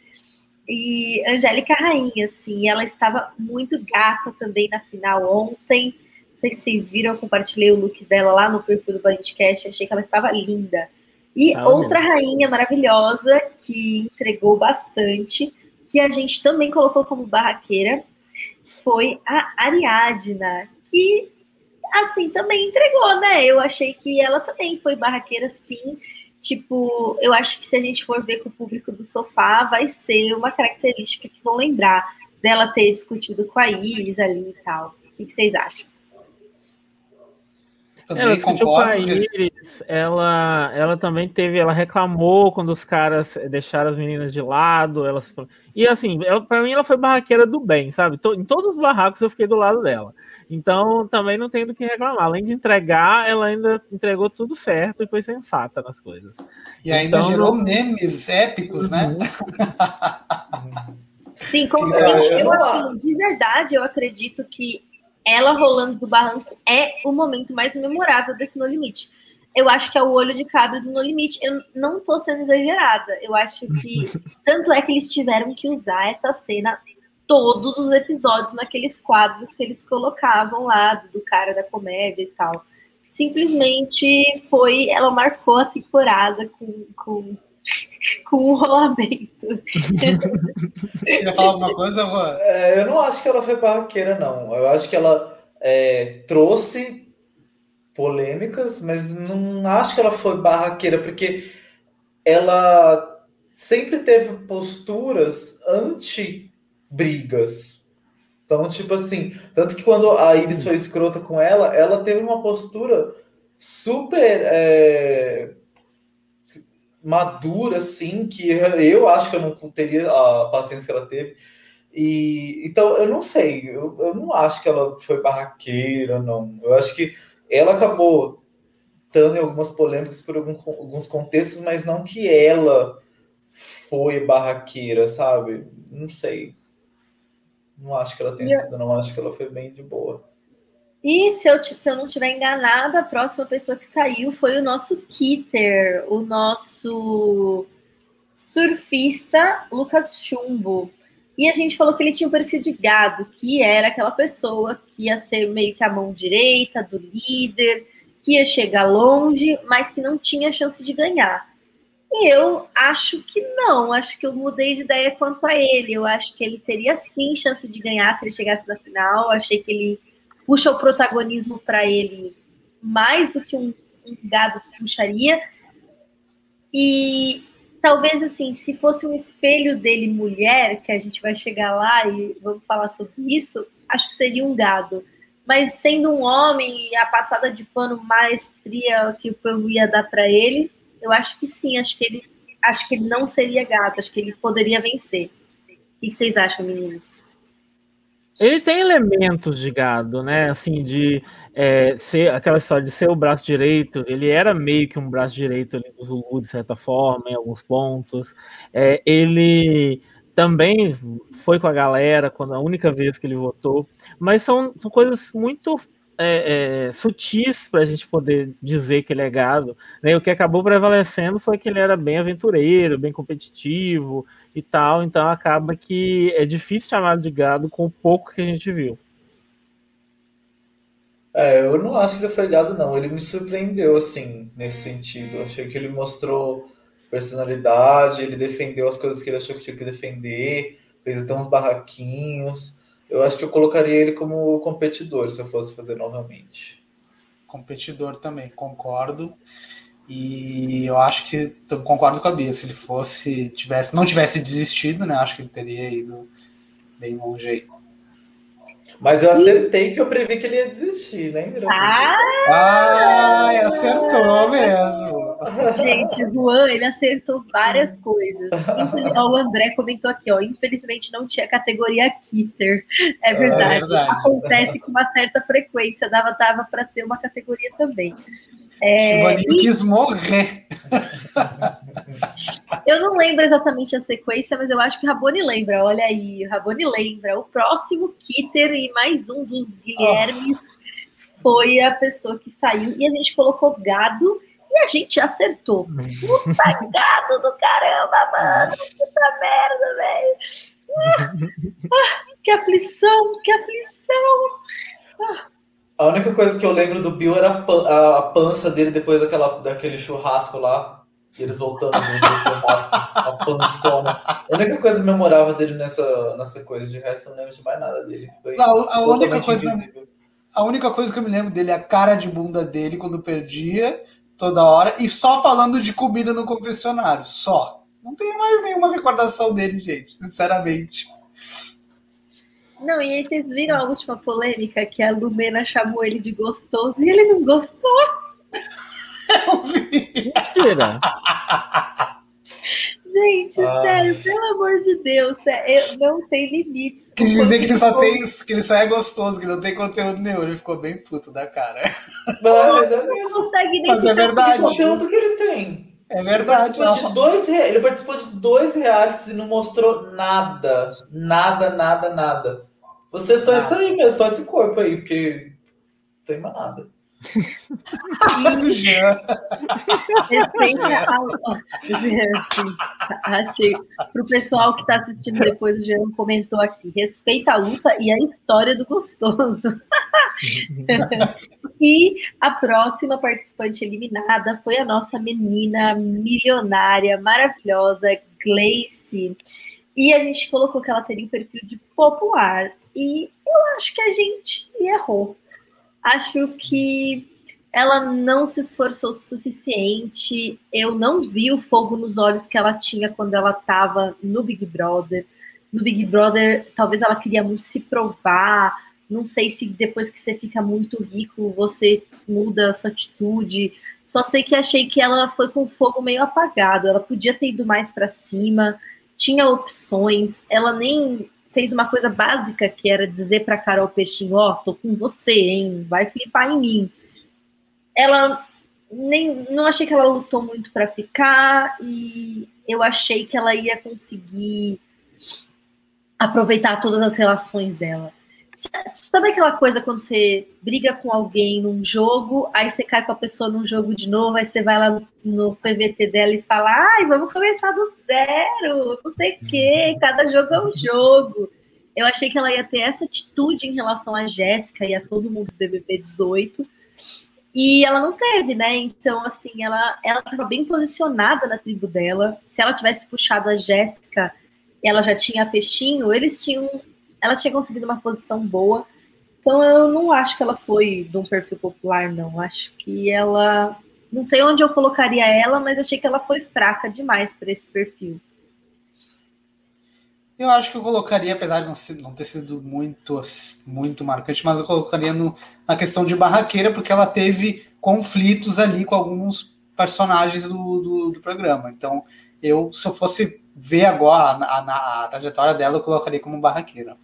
E Angélica Rainha, assim, ela estava muito gata também na final ontem. Não sei se vocês viram, eu compartilhei o look dela lá no perfil do Bandcast, achei que ela estava linda. E ah, outra rainha maravilhosa que entregou bastante, que a gente também colocou como barraqueira foi a Ariadna, que assim também entregou, né? Eu achei que ela também foi barraqueira, sim. Tipo, eu acho que se a gente for ver com o público do sofá, vai ser uma característica que vão lembrar dela ter discutido com a Iris ali e tal. O que vocês acham?
Também ela discutiu com a Iris, ela, ela também teve, ela reclamou quando os caras deixaram as meninas de lado, elas, e assim, para mim ela foi barraqueira do bem, sabe? Em todos os barracos eu fiquei do lado dela. Então também não tem do que reclamar. Além de entregar, ela ainda entregou tudo certo e foi sensata nas coisas.
E ainda então, gerou não... memes épicos, né?
Uhum. Sim, completamente. Eu, assim, de verdade, eu acredito que ela rolando do barranco é o momento mais memorável desse No Limite. Eu acho que é o olho de cabra do No Limite. Eu não tô sendo exagerada. Eu acho que. tanto é que eles tiveram que usar essa cena todos os episódios naqueles quadros que eles colocavam lá do cara da comédia e tal. Simplesmente foi. Ela marcou a temporada com, com com um rolamento.
Quer falar alguma coisa, Juan?
É, eu não acho que ela foi barraqueira, não. Eu acho que ela é, trouxe polêmicas, mas não acho que ela foi barraqueira, porque ela sempre teve posturas anti-brigas. Então, tipo assim, tanto que quando a Iris foi escrota com ela, ela teve uma postura super é, madura, assim, que eu acho que eu não teria a paciência que ela teve. E então eu não sei, eu, eu não acho que ela foi barraqueira, não. Eu acho que ela acabou dando algumas polêmicas por algum, alguns contextos, mas não que ela foi barraqueira, sabe? Não sei. Não acho que ela tenha sido, não acho que ela foi bem de boa.
E se eu, se eu não estiver enganada, a próxima pessoa que saiu foi o nosso Kitter, o nosso surfista Lucas Chumbo. E a gente falou que ele tinha um perfil de gado, que era aquela pessoa que ia ser meio que a mão direita do líder, que ia chegar longe, mas que não tinha chance de ganhar. E eu acho que não, acho que eu mudei de ideia quanto a ele. Eu acho que ele teria sim chance de ganhar se ele chegasse na final. Achei que ele puxa o protagonismo para ele mais do que um, um gado puxaria. E talvez assim, se fosse um espelho dele mulher, que a gente vai chegar lá e vamos falar sobre isso, acho que seria um gado. Mas sendo um homem e a passada de pano maestria que o povo ia dar para ele, eu acho que sim, acho que ele acho que ele não seria gado, acho que ele poderia vencer. O que vocês acham, meninos?
Ele tem elementos de gado, né? Assim, de é, ser aquela história de ser o braço direito. Ele era meio que um braço direito ali do Zulu, de certa forma, em alguns pontos. É, ele também foi com a galera quando a única vez que ele votou, mas são, são coisas muito é, é, sutis para a gente poder dizer que ele é gado. Né? O que acabou prevalecendo foi que ele era bem aventureiro, bem competitivo e tal, então acaba que é difícil chamar de gado com o pouco que a gente viu.
É, eu não acho que ele foi gado, não. Ele me surpreendeu, assim, nesse sentido. Eu achei que ele mostrou personalidade, ele defendeu as coisas que ele achou que tinha que defender, fez até uns barraquinhos eu acho que eu colocaria ele como competidor se eu fosse fazer novamente.
Competidor também, concordo. E eu acho que concordo com a Bia. Se ele fosse, tivesse, não tivesse desistido, né? Acho que ele teria ido bem longe aí.
Mas eu acertei que eu previ que ele ia desistir, né?
Ah!
Ai, acertou mesmo.
Gente, Juan, ele acertou várias coisas. O André comentou aqui, ó. Infelizmente não tinha categoria Kitter. É verdade. É verdade. Acontece com uma certa frequência. Dava, dava para ser uma categoria também.
É, e... quis morrer.
Eu não lembro exatamente a sequência, mas eu acho que Rabone lembra. Olha aí, Rabone lembra. O próximo Kitter e mais um dos Guilhermes oh. foi a pessoa que saiu. E a gente colocou gado e a gente acertou. Puta gado do caramba, mano. Puta merda, velho. Ah, que aflição, que aflição.
Ah. A única coisa que eu lembro do Bill era a pança dele depois daquela, daquele churrasco lá. E eles voltando uma pançona. A única coisa memorável dele nessa, nessa coisa, de resto eu não lembro de mais nada dele. Foi
não, a, única coisa a única coisa que eu me lembro dele é a cara de bunda dele quando perdia, toda hora, e só falando de comida no confessionário. Só. Não tenho mais nenhuma recordação dele, gente, sinceramente.
Não, e aí vocês viram a última polêmica que a Lumena chamou ele de gostoso e ele não gostou?
Eu vi.
Mentira.
Gente, ah. sério, pelo amor de Deus, eu não tem limites.
Quis dizer que ele só tem, que ele só é gostoso, que não tem conteúdo nenhum. Ele ficou bem puto da cara.
Não, mas é mesmo.
Não consegue nem
mas é verdade.
O conteúdo que ele tem.
É verdade.
Ele participou, de dois, ele participou de dois realities e não mostrou nada. Nada, nada, nada. Você só nada. isso aí mesmo, só esse corpo aí, porque não tem mais nada.
Respeita a... achei. Para o pessoal que está assistindo depois, o Jean comentou aqui: respeita a luta e a história do gostoso. e a próxima participante eliminada foi a nossa menina milionária, maravilhosa, Gleice. E a gente colocou que ela teria um perfil de popular. E eu acho que a gente errou acho que ela não se esforçou o suficiente. Eu não vi o fogo nos olhos que ela tinha quando ela estava no Big Brother. No Big Brother, talvez ela queria muito se provar. Não sei se depois que você fica muito rico, você muda a sua atitude. Só sei que achei que ela foi com o fogo meio apagado. Ela podia ter ido mais para cima, tinha opções. Ela nem fez uma coisa básica que era dizer para Carol Peixinho, ó, oh, tô com você, hein? Vai flipar em mim. Ela nem não achei que ela lutou muito para ficar e eu achei que ela ia conseguir aproveitar todas as relações dela. Sabe aquela coisa quando você briga com alguém num jogo, aí você cai com a pessoa num jogo de novo, aí você vai lá no, PVT dela e fala, ai, vamos começar do zero, não sei o quê, cada jogo é um jogo. Eu achei que ela ia ter essa atitude em relação a Jéssica e a todo mundo do BBB 18, e ela não teve, né? Então, assim, ela ela estava bem posicionada na tribo dela. Se ela tivesse puxado a Jéssica, ela já tinha peixinho, eles tinham ela tinha conseguido uma posição boa. Então eu não acho que ela foi de um perfil popular, não. Acho que ela. Não sei onde eu colocaria ela, mas achei que ela foi fraca demais para esse perfil.
Eu acho que eu colocaria, apesar de não, ter sido muito, muito marcante, mas eu colocaria no, na questão de barraqueira, porque ela teve conflitos ali com alguns personagens do, do, do programa. Então, eu, se eu fosse ver agora a, a, a trajetória dela, eu colocaria como barraqueira.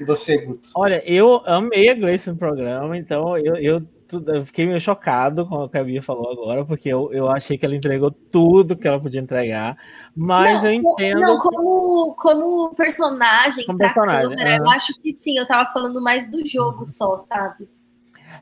E você, Guto?
Olha, eu amei a Grace no programa, então eu, eu, eu, fiquei meio chocado com o que a Bia falou agora, porque eu, eu achei que ela entregou tudo que ela podia entregar, mas não, eu entendo...
Não, como, como personagem como pra personagem, câmera, uhum. eu acho que sim, eu tava falando mais do jogo uhum. só, sabe?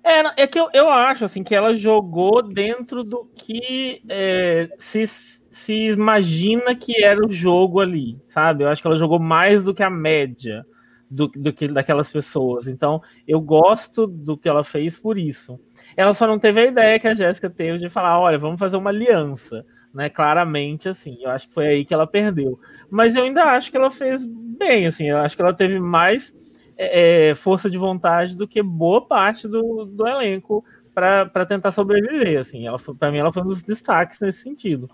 É, é que eu, eu acho, assim, que ela jogou dentro do que é, se se imagina que era o jogo ali, sabe? Eu acho que ela jogou mais do que a média do, do que daquelas pessoas. Então, eu gosto do que ela fez por isso. Ela só não teve a ideia que a Jéssica teve de falar, olha, vamos fazer uma aliança, né? Claramente, assim. Eu acho que foi aí que ela perdeu. Mas eu ainda acho que ela fez bem, assim. Eu acho que ela teve mais é, é força de vontade do que boa parte do, do elenco para tentar sobreviver, assim. Ela para mim ela foi um dos destaques nesse sentido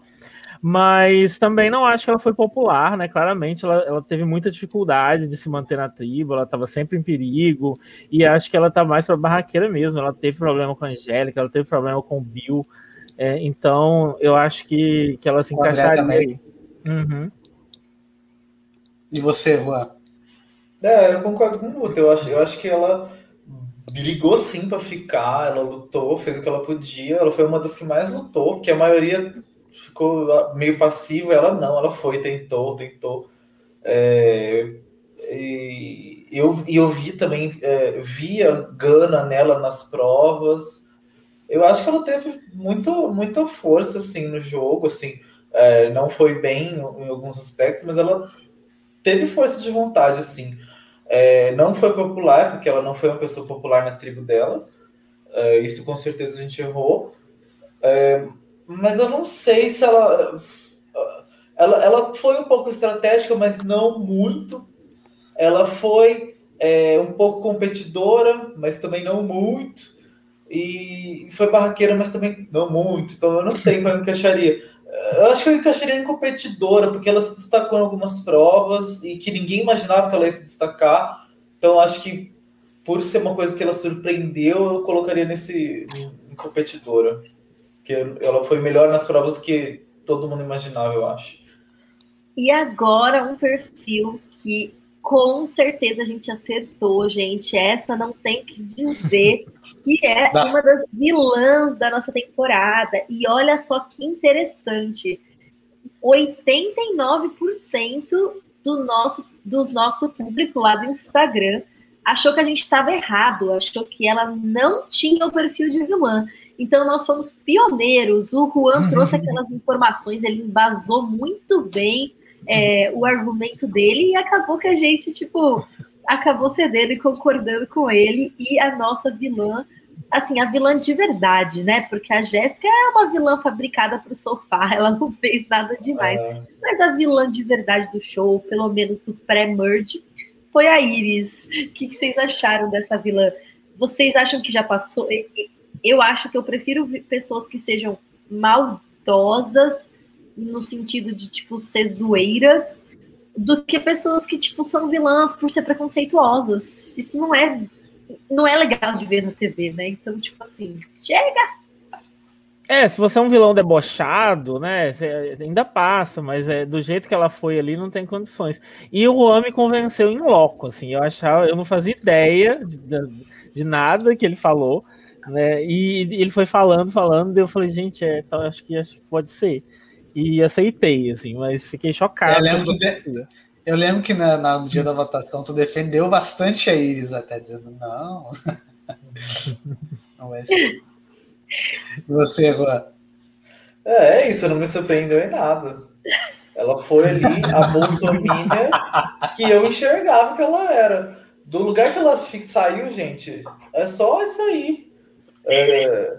mas também não acho que ela foi popular, né? Claramente ela, ela teve muita dificuldade de se manter na tribo, ela estava sempre em perigo, e acho que ela tá mais para barraqueira mesmo. Ela teve problema com a Angélica, ela teve problema com o Bill, é, então eu acho que, que ela se o encaixaria. Uhum.
E você, Juan?
É, eu concordo com o Guto. Eu acho, eu acho que ela brigou sim para ficar, ela lutou, fez o que ela podia. Ela foi uma das que mais lutou, porque a maioria ficou meio passivo, ela não, ela foi, tentou, tentou. É, e eu, eu vi também, é, via Gana nela nas provas. Eu acho que ela teve muito, muita força assim no jogo, assim, é, não foi bem em alguns aspectos, mas ela teve força de vontade, assim. É, não foi popular, porque ela não foi uma pessoa popular na tribo dela. É, isso com certeza a gente errou. É, mas eu não sei se ela, ela. Ela foi um pouco estratégica, mas não muito. Ela foi é, um pouco competidora, mas também não muito. E foi barraqueira, mas também não muito. Então eu não sei qual eu encaixaria. Eu acho que eu encaixaria em competidora, porque ela se destacou em algumas provas e que ninguém imaginava que ela ia se destacar. Então acho que por ser uma coisa que ela surpreendeu, eu colocaria nesse em competidora. Porque ela foi melhor nas provas do que todo mundo imaginava, eu acho.
E agora um perfil que com certeza a gente acertou, gente. Essa não tem que dizer que é uma das vilãs da nossa temporada. E olha só que interessante. 89% do nosso, do nosso público lá do Instagram achou que a gente estava errado, achou que ela não tinha o perfil de vilã. Então nós fomos pioneiros. O Juan uhum. trouxe aquelas informações, ele embasou muito bem é, o argumento dele e acabou que a gente, tipo, acabou cedendo e concordando com ele e a nossa vilã, assim, a vilã de verdade, né? Porque a Jéssica é uma vilã fabricada para o sofá, ela não fez nada demais. É. Mas a vilã de verdade do show, pelo menos do pré-merge, foi a Iris. O que, que vocês acharam dessa vilã? Vocês acham que já passou? Eu acho que eu prefiro pessoas que sejam maldosas no sentido de, tipo, ser zoeiras, do que pessoas que, tipo, são vilãs por ser preconceituosas. Isso não é, não é legal de ver na TV, né? Então, tipo assim, chega!
É, se você é um vilão debochado, né, ainda passa, mas é, do jeito que ela foi ali, não tem condições. E o homem convenceu em loco, assim, eu achava, eu não fazia ideia de, de, de nada que ele falou, né, e ele foi falando, falando, e eu falei, gente, é, então, acho que acho que pode ser e aceitei, assim, mas fiquei chocado.
Eu lembro, de... eu lembro que na, na, no dia da votação tu defendeu bastante a Iris, até dizendo, não. não é assim. Você, Juan?
É, é isso, não me surpreendeu em nada. Ela foi ali a bolsominion que eu enxergava que ela era. Do lugar que ela saiu, gente, é só isso aí. É...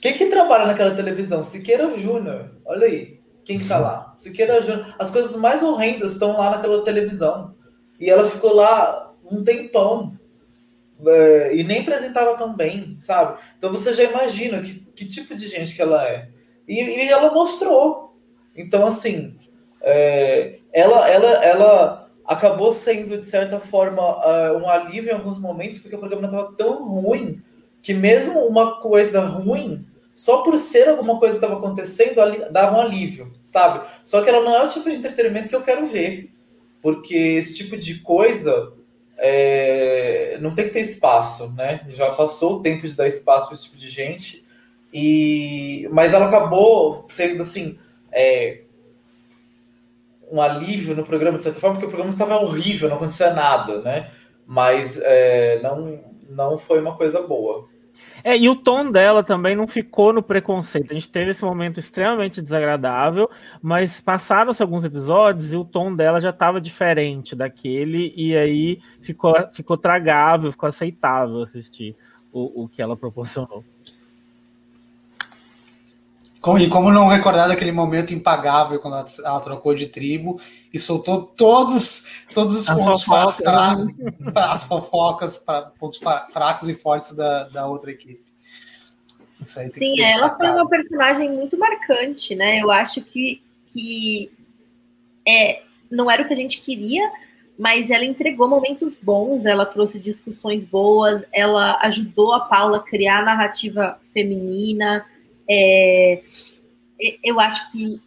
Quem que trabalha naquela televisão? Siqueira Júnior. Olha aí. Quem que tá lá? Siqueira Júnior. As coisas mais horrendas estão lá naquela televisão. E ela ficou lá um tempão. É, e nem apresentava tão bem, sabe? Então você já imagina que, que tipo de gente que ela é. E, e ela mostrou. Então, assim, é, ela, ela, ela acabou sendo, de certa forma, uh, um alívio em alguns momentos, porque o programa estava tão ruim que mesmo uma coisa ruim só por ser alguma coisa que estava acontecendo, dava um alívio, sabe? Só que ela não é o tipo de entretenimento que eu quero ver. Porque esse tipo de coisa é, não tem que ter espaço, né? Já passou o tempo de dar espaço para esse tipo de gente. E, mas ela acabou sendo assim. É, um alívio no programa, de certa forma, porque o programa estava horrível, não acontecia nada, né? Mas é, não, não foi uma coisa boa.
É, e o tom dela também não ficou no preconceito. A gente teve esse momento extremamente desagradável, mas passaram-se alguns episódios e o tom dela já estava diferente daquele, e aí ficou, ficou tragável, ficou aceitável assistir o, o que ela proporcionou.
E como não recordar daquele momento impagável quando ela, trocou de tribo e soltou todos, todos os pontos fracos, as fofocas, pontos fracos e fortes da, da outra equipe.
Sim, ela foi uma personagem muito marcante, né? Eu acho que, que é, não era o que a gente queria, mas ela entregou momentos bons, ela trouxe discussões boas, ela ajudou a Paula a criar a narrativa feminina é, eu acho que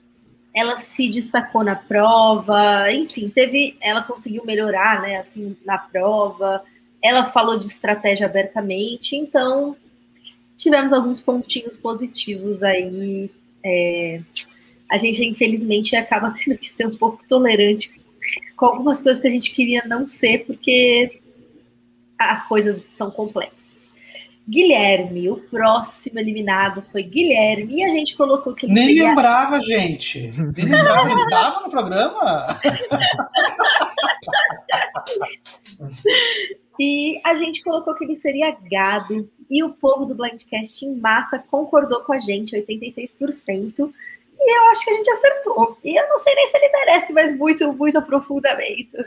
ela se destacou na prova, enfim, teve, ela conseguiu melhorar, né, assim, na prova. Ela falou de estratégia abertamente, então tivemos alguns pontinhos positivos aí. É, a gente, infelizmente, acaba tendo que ser um pouco tolerante com algumas coisas que a gente queria não ser, porque as coisas são complexas. Guilherme. O próximo eliminado foi Guilherme. E a gente colocou que ele
Nem seria... lembrava, gente. Nem lembrava, ele estava no programa.
e a gente colocou que ele seria gado. e o povo do Blindcast em massa concordou com a gente, 86%. E eu acho que a gente acertou. E eu não sei nem se ele merece mais muito, muito aprofundamento.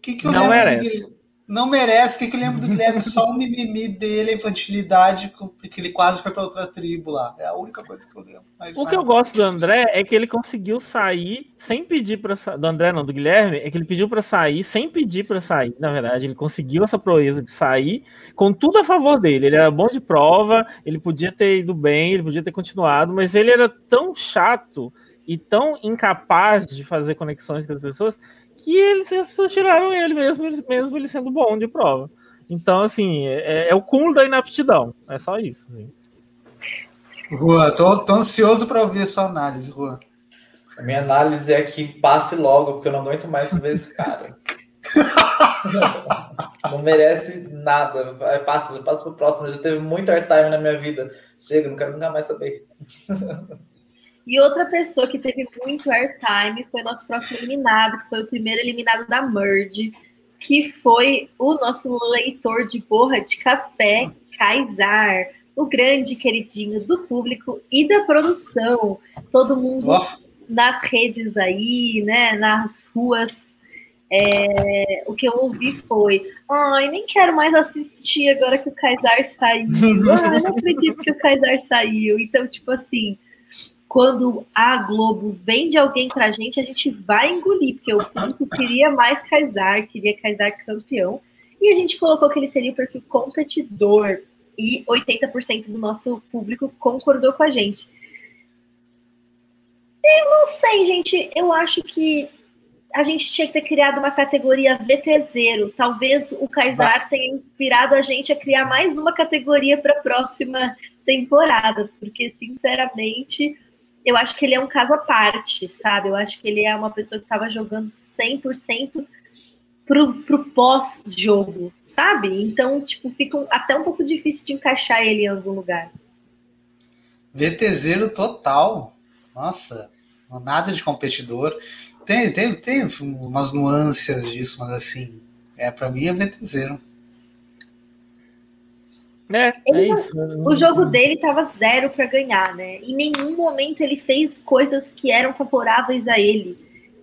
Que que não merece não merece. Que, que eu lembro do Guilherme? Só o mimimi dele, a infantilidade, porque ele quase foi para outra tribo lá. É a única coisa que eu lembro.
Mas o que eu gosto do André é que ele conseguiu sair sem pedir para do André não, do Guilherme, é que ele pediu para sair sem pedir para sair. Na verdade, ele conseguiu essa proeza de sair com tudo a favor dele. Ele era bom de prova, ele podia ter ido bem, ele podia ter continuado, mas ele era tão chato e tão incapaz de fazer conexões com as pessoas que eles, as pessoas tiraram ele mesmo, mesmo ele sendo bom de prova. Então, assim, é, é o cúmulo da inaptidão. É só isso. Assim.
Juan, tô, tô ansioso para ouvir a sua análise, Juan.
A minha análise é que passe logo, porque eu não aguento mais ver esse cara. não merece nada. Passa, já passa pro próximo. Já teve muito airtime na minha vida. Chega, não quero nunca mais saber.
E outra pessoa que teve muito airtime foi nosso próximo eliminado, que foi o primeiro eliminado da Merge, que foi o nosso leitor de borra de café, Kaysar, o grande queridinho do público e da produção. Todo mundo oh. nas redes aí, né, nas ruas. É, o que eu ouvi foi: ai, nem quero mais assistir agora que o Kaysar saiu. Ai, não acredito que o Kaysar saiu. Então, tipo assim, quando a Globo vende alguém pra gente, a gente vai engolir, porque o público queria mais Kaysar, queria Kaysar campeão, e a gente colocou que ele seria o perfil competidor, e 80% do nosso público concordou com a gente. Eu não sei, gente, eu acho que a gente tinha que ter criado uma categoria VT0. Talvez o Kaysar tenha inspirado a gente a criar mais uma categoria para a próxima temporada, porque, sinceramente, eu acho que ele é um caso à parte, sabe? Eu acho que ele é uma pessoa que estava jogando 100% pro, pro pós-jogo, sabe? Então, tipo, fica até um pouco difícil de encaixar ele em algum lugar.
VTZero total. Nossa, nada de competidor. Tem, tem, tem umas nuances disso, mas assim, é para mim é VTZero.
É,
ele,
é isso.
O jogo dele estava zero para ganhar, né? Em nenhum momento ele fez coisas que eram favoráveis a ele.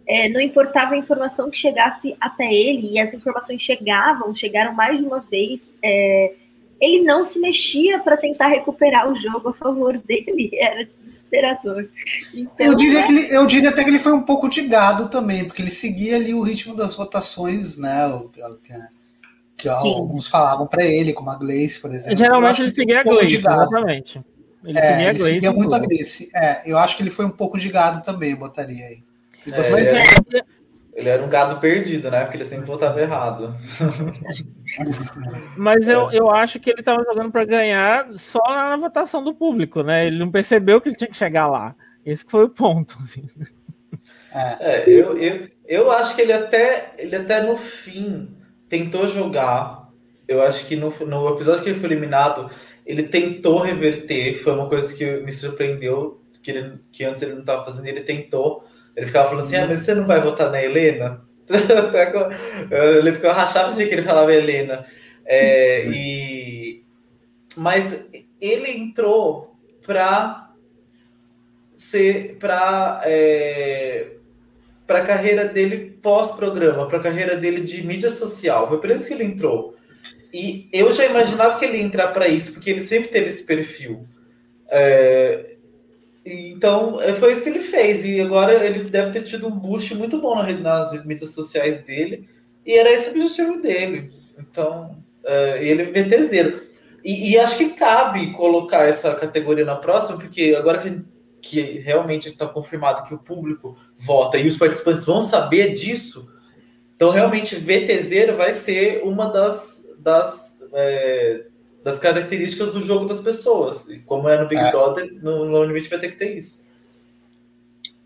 É, não importava a informação que chegasse até ele, e as informações chegavam, chegaram mais de uma vez. É, ele não se mexia para tentar recuperar o jogo a favor dele, era desesperador.
Então, eu, diria que ele, eu diria até que ele foi um pouco de gado também, porque ele seguia ali o ritmo das votações, né? O, que Sim. alguns falavam para ele, como a Gleice, por exemplo.
Geralmente ele seguia a Gleice, exatamente.
Ele é, seguia, ele seguia muito a Gleice. É, eu acho que ele foi um pouco de gado também, eu botaria aí.
E é, você? É, ele era um gado perdido, né? Porque ele sempre votava errado.
Mas eu, eu acho que ele estava jogando para ganhar só na votação do público, né? Ele não percebeu que ele tinha que chegar lá. Esse foi o ponto. Assim.
É, é eu, eu, eu acho que ele até, ele até no fim tentou jogar. Eu acho que no, no episódio que ele foi eliminado, ele tentou reverter. Foi uma coisa que me surpreendeu, que, ele, que antes ele não estava fazendo, ele tentou. Ele ficava falando assim: ah, mas você não vai votar na Helena? ele ficou rachado de que ele falava Helena. É, e... Mas ele entrou para ser para é, para a carreira dele pós-programa, para a carreira dele de mídia social. Foi por isso que ele entrou. E eu já imaginava que ele ia entrar para isso, porque ele sempre teve esse perfil. É, então, é, foi isso que ele fez. E agora ele deve ter tido um boost muito bom nas mídias sociais dele. E era esse o objetivo dele. Então, é, ele é VTZero. E, e acho que cabe colocar essa categoria na próxima, porque agora que que realmente está confirmado que o público vota e os participantes vão saber disso, então realmente VTZ vai ser uma das, das, é, das características do jogo das pessoas. E como é no Big é. Brother, no, no Limite vai ter que ter isso.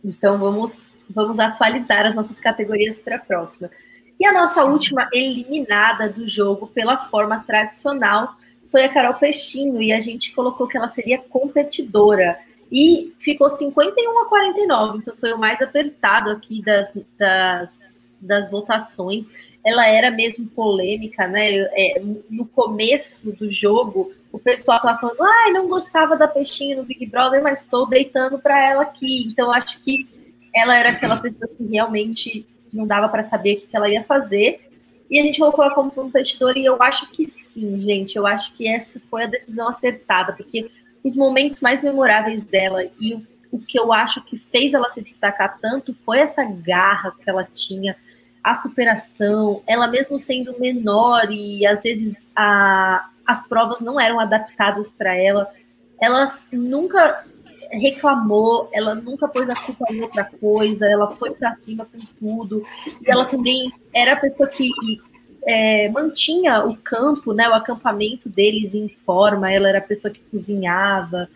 Então vamos, vamos atualizar as nossas categorias para a próxima. E a nossa última eliminada do jogo pela forma tradicional foi a Carol Peixinho, e a gente colocou que ela seria competidora e ficou 51 a 49, então foi o mais apertado aqui das, das, das votações. ela era mesmo polêmica, né? É, no começo do jogo, o pessoal tava falando, ai, ah, não gostava da peixinha no Big Brother, mas estou deitando para ela aqui. Então, acho que ela era aquela pessoa que realmente não dava para saber o que ela ia fazer. E a gente colocou ela como competidora, e eu acho que sim, gente. Eu acho que essa foi a decisão acertada, porque os momentos mais memoráveis dela. E o, o que eu acho que fez ela se destacar tanto foi essa garra que ela tinha a superação, ela mesmo sendo menor e às vezes a, as provas não eram adaptadas para ela, ela nunca reclamou, ela nunca pôs a culpa em outra coisa, ela foi para cima com tudo, e ela também era a pessoa que é, mantinha o campo, né, o acampamento deles em forma, ela era a pessoa que cozinhava.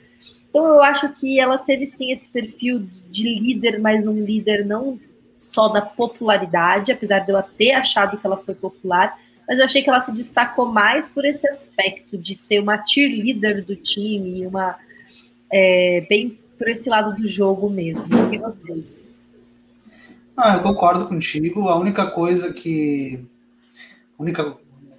Então eu acho que ela teve sim esse perfil de líder, mas um líder não só da popularidade, apesar de eu ter achado que ela foi popular, mas eu achei que ela se destacou mais por esse aspecto de ser uma cheerleader do time, uma é, bem por esse lado do jogo mesmo. Vocês?
Ah, eu concordo contigo. A única coisa que. Única,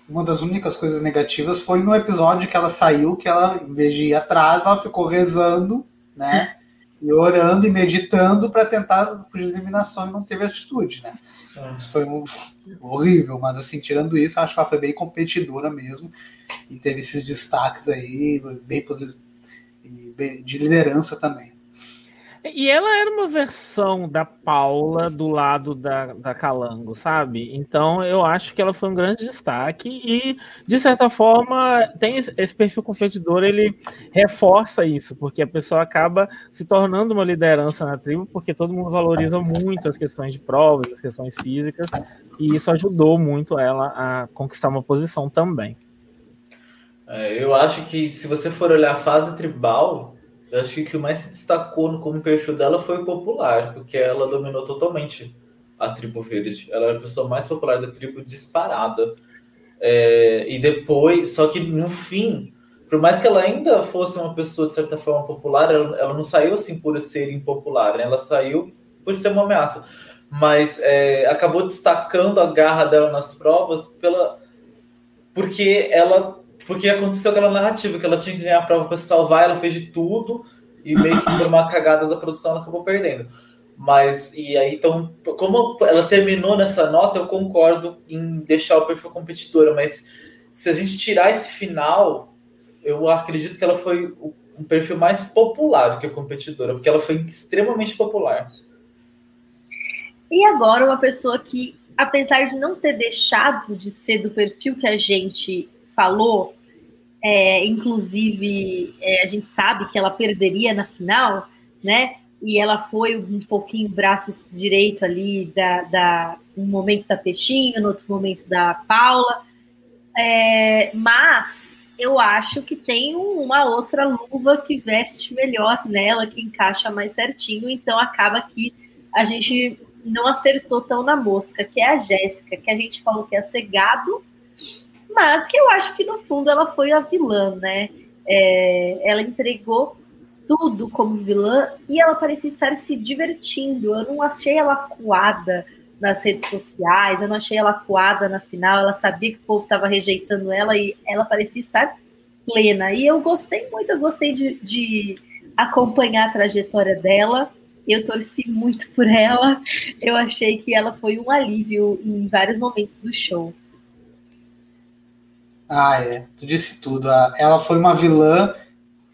uma das únicas coisas negativas foi no episódio que ela saiu, que ela, em vez de ir atrás, ela ficou rezando, né? e orando e meditando para tentar fugir da eliminação e não teve atitude, né? É. Isso foi um, horrível, mas assim, tirando isso, acho que ela foi bem competidora mesmo e teve esses destaques aí, bem, bem de liderança também.
E ela era uma versão da Paula do lado da, da Calango, sabe? Então eu acho que ela foi um grande destaque e, de certa forma, tem esse perfil competidor, ele reforça isso, porque a pessoa acaba se tornando uma liderança na tribo, porque todo mundo valoriza muito as questões de provas, as questões físicas, e isso ajudou muito ela a conquistar uma posição também.
É, eu acho que se você for olhar a fase tribal, eu acho que o mais se destacou como perfil dela foi o popular, porque ela dominou totalmente a tribo verde. Ela era a pessoa mais popular da tribo disparada. É, e depois, só que no fim, por mais que ela ainda fosse uma pessoa de certa forma popular, ela, ela não saiu assim por ser impopular, né? ela saiu por ser uma ameaça. Mas é, acabou destacando a garra dela nas provas pela porque ela porque aconteceu aquela narrativa que ela tinha que ganhar a prova para se salvar, ela fez de tudo e meio que por uma cagada da produção ela acabou perdendo. Mas, e aí, então, como ela terminou nessa nota, eu concordo em deixar o perfil competidora, mas se a gente tirar esse final, eu acredito que ela foi um perfil mais popular do que a competidora, porque ela foi extremamente popular.
E agora, uma pessoa que, apesar de não ter deixado de ser do perfil que a gente falou, é, inclusive, é, a gente sabe que ela perderia na final, né? E ela foi um pouquinho braço direito ali da, da um momento da Peixinho, no outro momento da Paula. É, mas eu acho que tem uma outra luva que veste melhor nela, que encaixa mais certinho, então acaba que a gente não acertou tão na mosca, que é a Jéssica, que a gente falou que é cegado mas que eu acho que no fundo ela foi a vilã, né? É, ela entregou tudo como vilã e ela parecia estar se divertindo. Eu não achei ela coada nas redes sociais, eu não achei ela coada na final. Ela sabia que o povo estava rejeitando ela e ela parecia estar plena. E eu gostei muito, eu gostei de, de acompanhar a trajetória dela. Eu torci muito por ela. Eu achei que ela foi um alívio em vários momentos do show.
Ah, é. Tu disse tudo. Ela foi uma vilã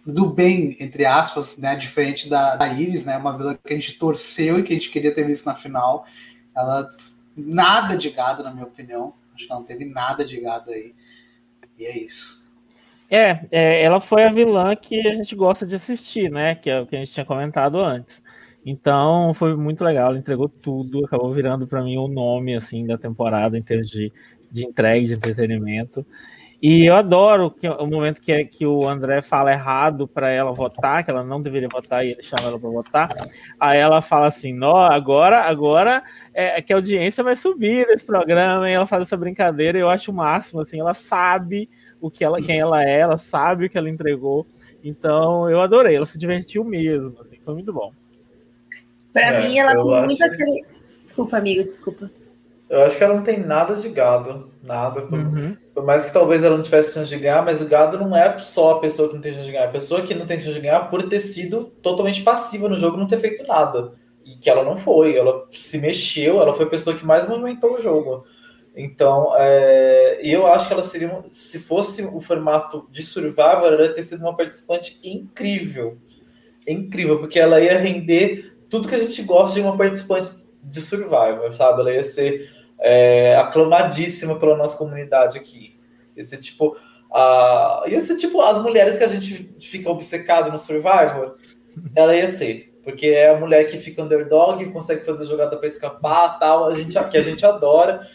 do bem, entre aspas, né? Diferente da, da Iris, né? Uma vilã que a gente torceu e que a gente queria ter visto na final. Ela nada de gado, na minha opinião. Acho que ela não teve nada de gado aí. E é isso.
É, é, ela foi a vilã que a gente gosta de assistir, né? Que é o que a gente tinha comentado antes. Então foi muito legal, ela entregou tudo, acabou virando para mim o nome assim da temporada em termos de, de entrega, de entretenimento. E eu adoro que, o momento que, que o André fala errado para ela votar, que ela não deveria votar e ele chama ela para votar. Aí ela fala assim: Nó, agora, agora é, é, que a audiência vai subir nesse programa. E ela faz essa brincadeira. E eu acho o máximo. Assim, ela sabe o que ela, quem ela é, ela sabe o que ela entregou. Então eu adorei. Ela se divertiu mesmo. Assim, foi muito bom.
Para é, mim, ela tem muito aquele. Desculpa, amigo, desculpa.
Eu acho que ela não tem nada de gado, nada. Por, uhum. por, mais que talvez ela não tivesse chance de ganhar, mas o gado não é só a pessoa que não tem chance de ganhar, a pessoa que não tem chance de ganhar por ter sido totalmente passiva no jogo, não ter feito nada. E que ela não foi, ela se mexeu, ela foi a pessoa que mais movimentou o jogo. Então, é, eu acho que ela seria, se fosse o formato de Survivor, ela ia ter sido uma participante incrível. Incrível, porque ela ia render tudo que a gente gosta de uma participante de Survivor, sabe? Ela ia ser é, aclamadíssima pela nossa comunidade aqui. Ser tipo. A, ia ser tipo as mulheres que a gente fica obcecado no Survivor. Ela ia ser. Porque é a mulher que fica underdog, consegue fazer jogada para escapar, tal, a gente, que a gente adora.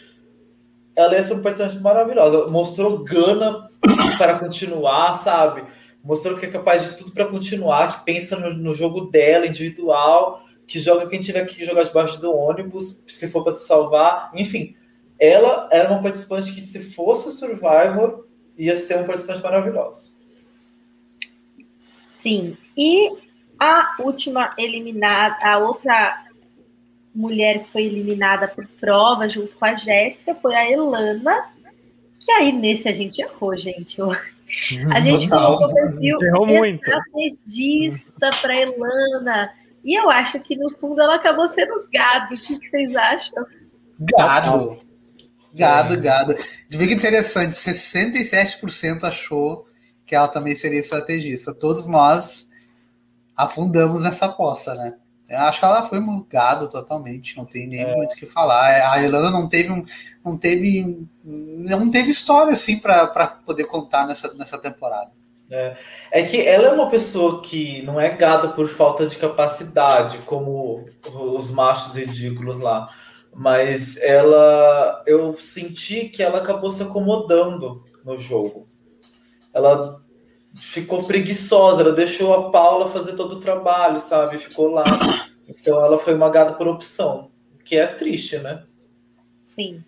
Ela ia ser uma personagem maravilhosa. Mostrou gana para continuar, sabe? Mostrou que é capaz de tudo para continuar, que pensa no, no jogo dela, individual que joga quem tiver que jogar debaixo do ônibus, se for para se salvar. Enfim, ela era uma participante que, se fosse Survivor, ia ser uma participante maravilhosa.
Sim. E a última eliminada, a outra mulher que foi eliminada por prova junto com a Jéssica foi a Elana. Que aí nesse a gente errou, gente. A gente colocou o perfil estrategista para Elana. E eu acho que no fundo ela acabou sendo gado. O que, vocês acham?
Gado. Gado, gado. De ver que interessante, 67% achou que ela também seria estrategista. Todos nós afundamos nessa aposta, né? Eu acho que ela foi gado totalmente, não tem nem é. muito o que falar. A Irlanda não teve um, não teve não teve história assim para poder contar nessa, nessa temporada.
É. é que ela é uma pessoa que não é gada por falta de capacidade, como os machos ridículos lá. Mas ela. Eu senti que ela acabou se acomodando no jogo. Ela ficou preguiçosa, ela deixou a Paula fazer todo o trabalho, sabe? Ficou lá. Então ela foi uma gada por opção, que é triste, né?
Sim,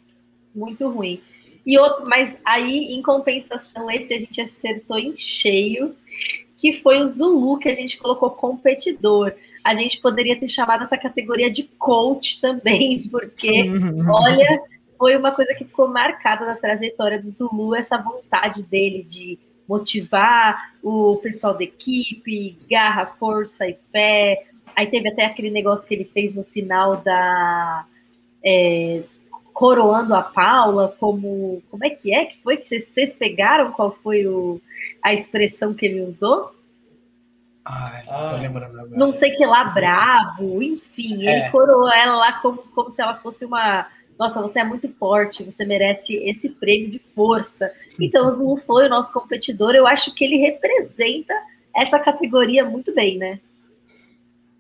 muito ruim. E outro, mas aí, em compensação, esse a gente acertou em cheio, que foi o Zulu, que a gente colocou competidor. A gente poderia ter chamado essa categoria de coach também, porque, olha, foi uma coisa que ficou marcada na trajetória do Zulu, essa vontade dele de motivar o pessoal da equipe, garra, força e fé. Aí teve até aquele negócio que ele fez no final da. É, coroando a Paula como. Como é que é? Que foi que vocês, vocês pegaram? Qual foi o, a expressão que ele usou?
Ai, não tô lembrando agora.
Não sei que lá, bravo, enfim, é. ele coroou ela lá como, como se ela fosse uma. Nossa, você é muito forte, você merece esse prêmio de força. Então, o Zulu foi o nosso competidor. Eu acho que ele representa essa categoria muito bem, né?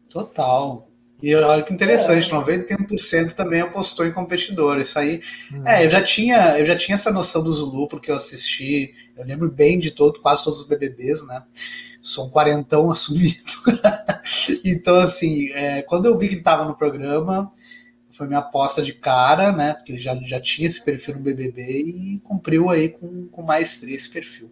Total. E olha que interessante, é. 91% também apostou em competidor. Isso aí. Hum. É, eu já tinha, eu já tinha essa noção do Zulu, porque eu assisti, eu lembro bem de todo, quase todos os BBBs, né? Sou um quarentão assumido. então, assim, é, quando eu vi que ele estava no programa, foi minha aposta de cara, né? Porque ele já, já tinha esse perfil no BBB e cumpriu aí com, com maestria esse perfil.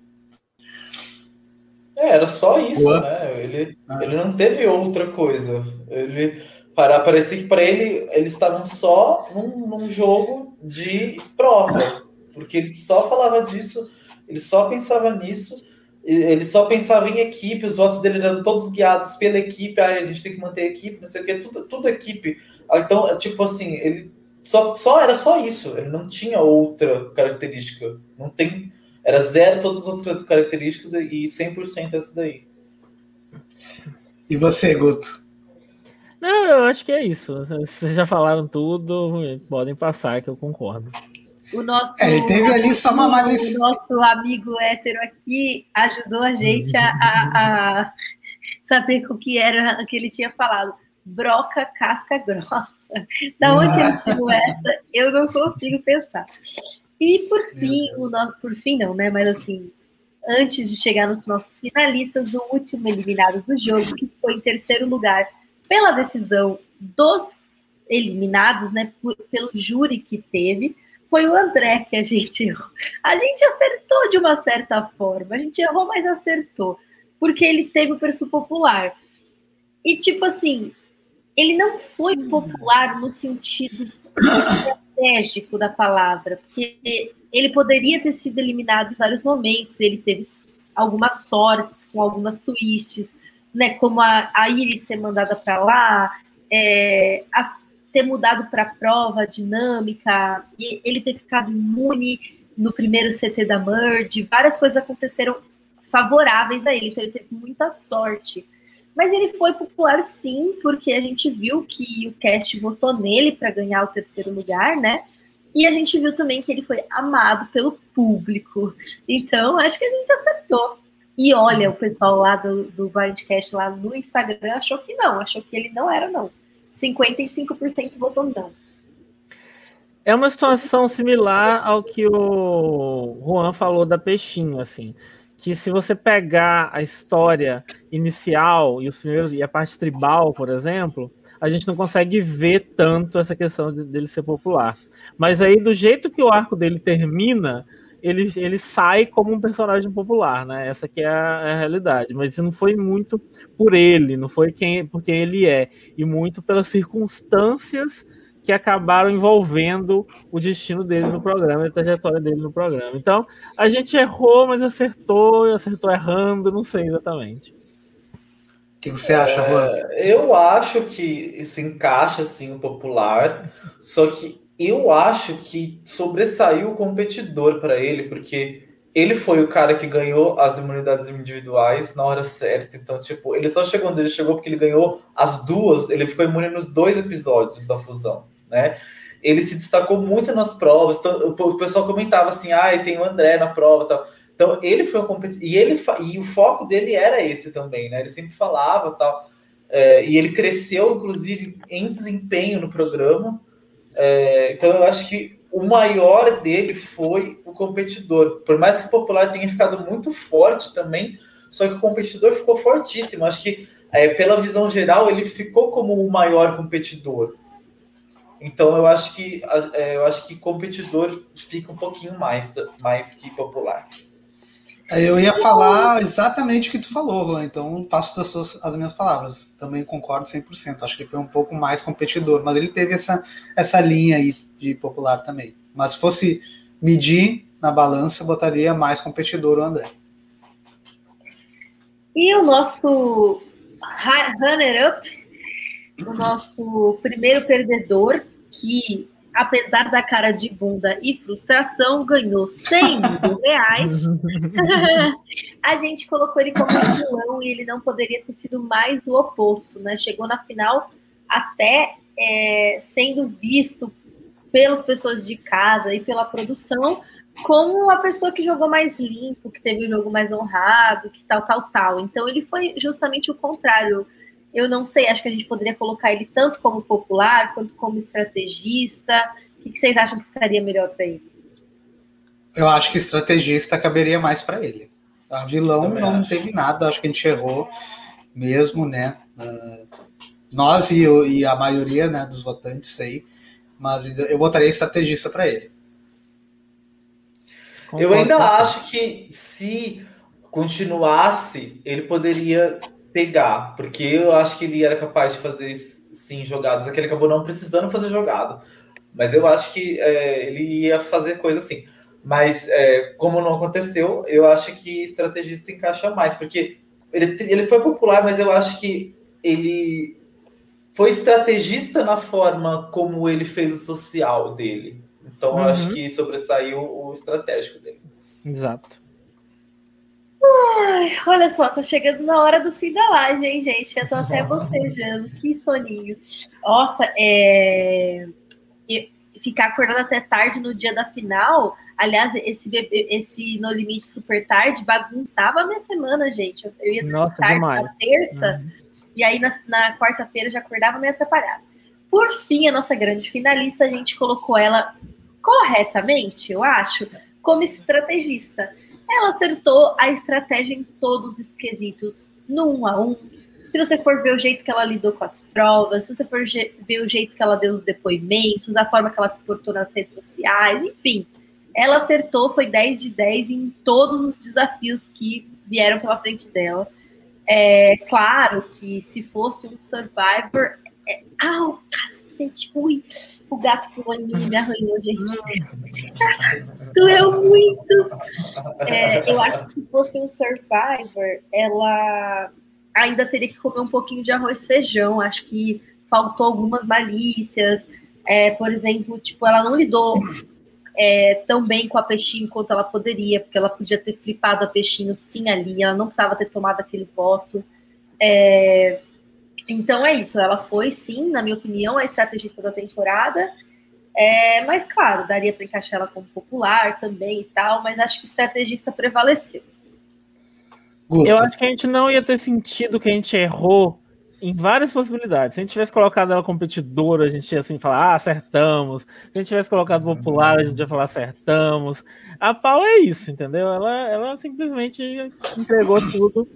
É, era só isso, Boa. né? Ele, ah. ele não teve outra coisa. Ele para parecer que para ele eles estavam só num, num, jogo de prova, porque ele só falava disso, ele só pensava nisso, ele só pensava em equipe, os votos dele eram todos guiados pela equipe, ah, a gente tem que manter a equipe, não sei o que, tudo, tudo equipe. Então, tipo assim, ele só, só era só isso, ele não tinha outra característica, não tem, era zero todas as outras características e 100% essa daí.
E você, Guto?
Não, eu acho que é isso. Vocês já falaram tudo, podem passar que eu concordo.
O nosso,
é, ele teve ali só uma malícia.
O nosso amigo hétero aqui ajudou a gente a, a, a saber o que era o que ele tinha falado. Broca casca grossa. Da onde ele tirou essa, eu não consigo pensar. E por fim, o nosso, por fim não, né? Mas assim, antes de chegar nos nossos finalistas, o último eliminado do jogo, que foi em terceiro lugar, pela decisão dos eliminados, né, por, pelo júri que teve, foi o André que a gente errou. A gente acertou de uma certa forma, a gente errou, mas acertou, porque ele teve o perfil popular. E, tipo assim, ele não foi popular no sentido estratégico da palavra, porque ele poderia ter sido eliminado em vários momentos, ele teve algumas sortes com algumas twists, né, como a, a Iris ser mandada para lá, é, as, ter mudado para a prova dinâmica, e ele ter ficado imune no primeiro CT da Merge, várias coisas aconteceram favoráveis a ele, então ele teve muita sorte. Mas ele foi popular sim, porque a gente viu que o cast votou nele para ganhar o terceiro lugar, né? E a gente viu também que ele foi amado pelo público. Então, acho que a gente acertou. E olha, o pessoal lá do, do Blindcast lá no Instagram achou que não, achou que ele não era, não. 55% votou não.
É uma situação similar ao que o Juan falou da Peixinho, assim que se você pegar a história inicial e os primeiros e a parte tribal, por exemplo, a gente não consegue ver tanto essa questão de, dele ser popular. Mas aí, do jeito que o arco dele termina, ele, ele sai como um personagem popular, né? Essa que é a, é a, realidade. Mas isso não foi muito por ele, não foi quem, por quem ele é, e muito pelas circunstâncias que acabaram envolvendo o destino dele no programa, a trajetória dele no programa. Então, a gente errou, mas acertou, acertou errando, não sei exatamente.
O que você acha, Juan?
É, eu acho que se encaixa assim o popular, só que eu acho que sobressaiu o competidor para ele, porque ele foi o cara que ganhou as imunidades individuais na hora certa. Então, tipo, ele só chegou onde ele chegou porque ele ganhou as duas, ele ficou imune nos dois episódios da fusão né? Ele se destacou muito nas provas, então, o pessoal comentava assim, ah, tem o André na prova tal. Então ele foi um competidor, e, ele, e o foco dele era esse também, né? Ele sempre falava tal. É, e ele cresceu, inclusive, em desempenho no programa. É, então eu acho que o maior dele foi o competidor. Por mais que o popular tenha ficado muito forte também, só que o competidor ficou fortíssimo. Acho que, é, pela visão geral, ele ficou como o maior competidor. Então eu acho que é, eu acho que competidor fica um pouquinho mais, mais que popular.
É, eu ia falar exatamente o que tu falou, Juan, então faço das suas, as minhas palavras. Também concordo 100%. Acho que foi um pouco mais competidor, mas ele teve essa, essa linha aí de popular também. Mas se fosse medir na balança, botaria mais competidor o André.
E o nosso runner-up, o nosso primeiro perdedor, que, apesar da cara de bunda e frustração, ganhou 100 mil reais. a gente colocou ele como vilão e ele não poderia ter sido mais o oposto, né? Chegou na final até é, sendo visto pelas pessoas de casa e pela produção como a pessoa que jogou mais limpo, que teve o jogo mais honrado, que tal, tal, tal. Então ele foi justamente o contrário eu não sei, acho que a gente poderia colocar ele tanto como popular quanto como estrategista. O que vocês acham que ficaria melhor para ele?
Eu acho que estrategista caberia mais para ele. A vilão não acho. teve nada, acho que a gente errou mesmo, né? Uh, nós e, e, a maioria né, dos votantes aí, mas eu botaria estrategista para ele.
Eu ainda acho que se continuasse, ele poderia pegar, porque eu acho que ele era capaz de fazer sim jogadas, é que ele acabou não precisando fazer jogada, mas eu acho que é, ele ia fazer coisa assim. Mas é, como não aconteceu, eu acho que estrategista encaixa mais, porque ele, ele foi popular, mas eu acho que ele foi estrategista na forma como ele fez o social dele. Então uhum. eu acho uhum. que sobressaiu o estratégico dele.
Exato.
Ai, olha só, tá chegando na hora do fim da live, hein, gente? Eu tô até bocejando, que soninho. Nossa, é... ficar acordado até tarde no dia da final. Aliás, esse, esse No Limite super tarde bagunçava a minha semana, gente. Eu, ia
Nossa,
tarde
demais.
na terça, uhum. e aí na, na quarta-feira já acordava meio atrapalhada. Por fim, a nossa grande finalista, a gente colocou ela corretamente, eu acho, como estrategista. Ela acertou a estratégia em todos os quesitos, no um a um. Se você for ver o jeito que ela lidou com as provas, se você for ver o jeito que ela deu os depoimentos, a forma que ela se portou nas redes sociais, enfim. Ela acertou, foi 10 de 10 em todos os desafios que vieram pela frente dela. É claro que se fosse um Survivor. É... Au, parecia tipo, o gato com o olhinho me arranhou, gente. Doeu muito. É, eu acho que se fosse um Survivor, ela ainda teria que comer um pouquinho de arroz e feijão. Acho que faltou algumas malícias. É, por exemplo, tipo, ela não lidou é, tão bem com a Peixinho quanto ela poderia, porque ela podia ter flipado a Peixinho sim ali, ela não precisava ter tomado aquele voto. É, então é isso, ela foi sim, na minha opinião, a estrategista da temporada. É, mas claro, daria para encaixar ela como popular também e tal, mas acho que estrategista prevaleceu.
Eu acho que a gente não ia ter sentido que a gente errou em várias possibilidades. Se a gente tivesse colocado ela competidora, a gente ia assim falar, ah, acertamos. Se a gente tivesse colocado popular, a gente ia falar acertamos. A Paula é isso, entendeu? Ela, ela simplesmente entregou tudo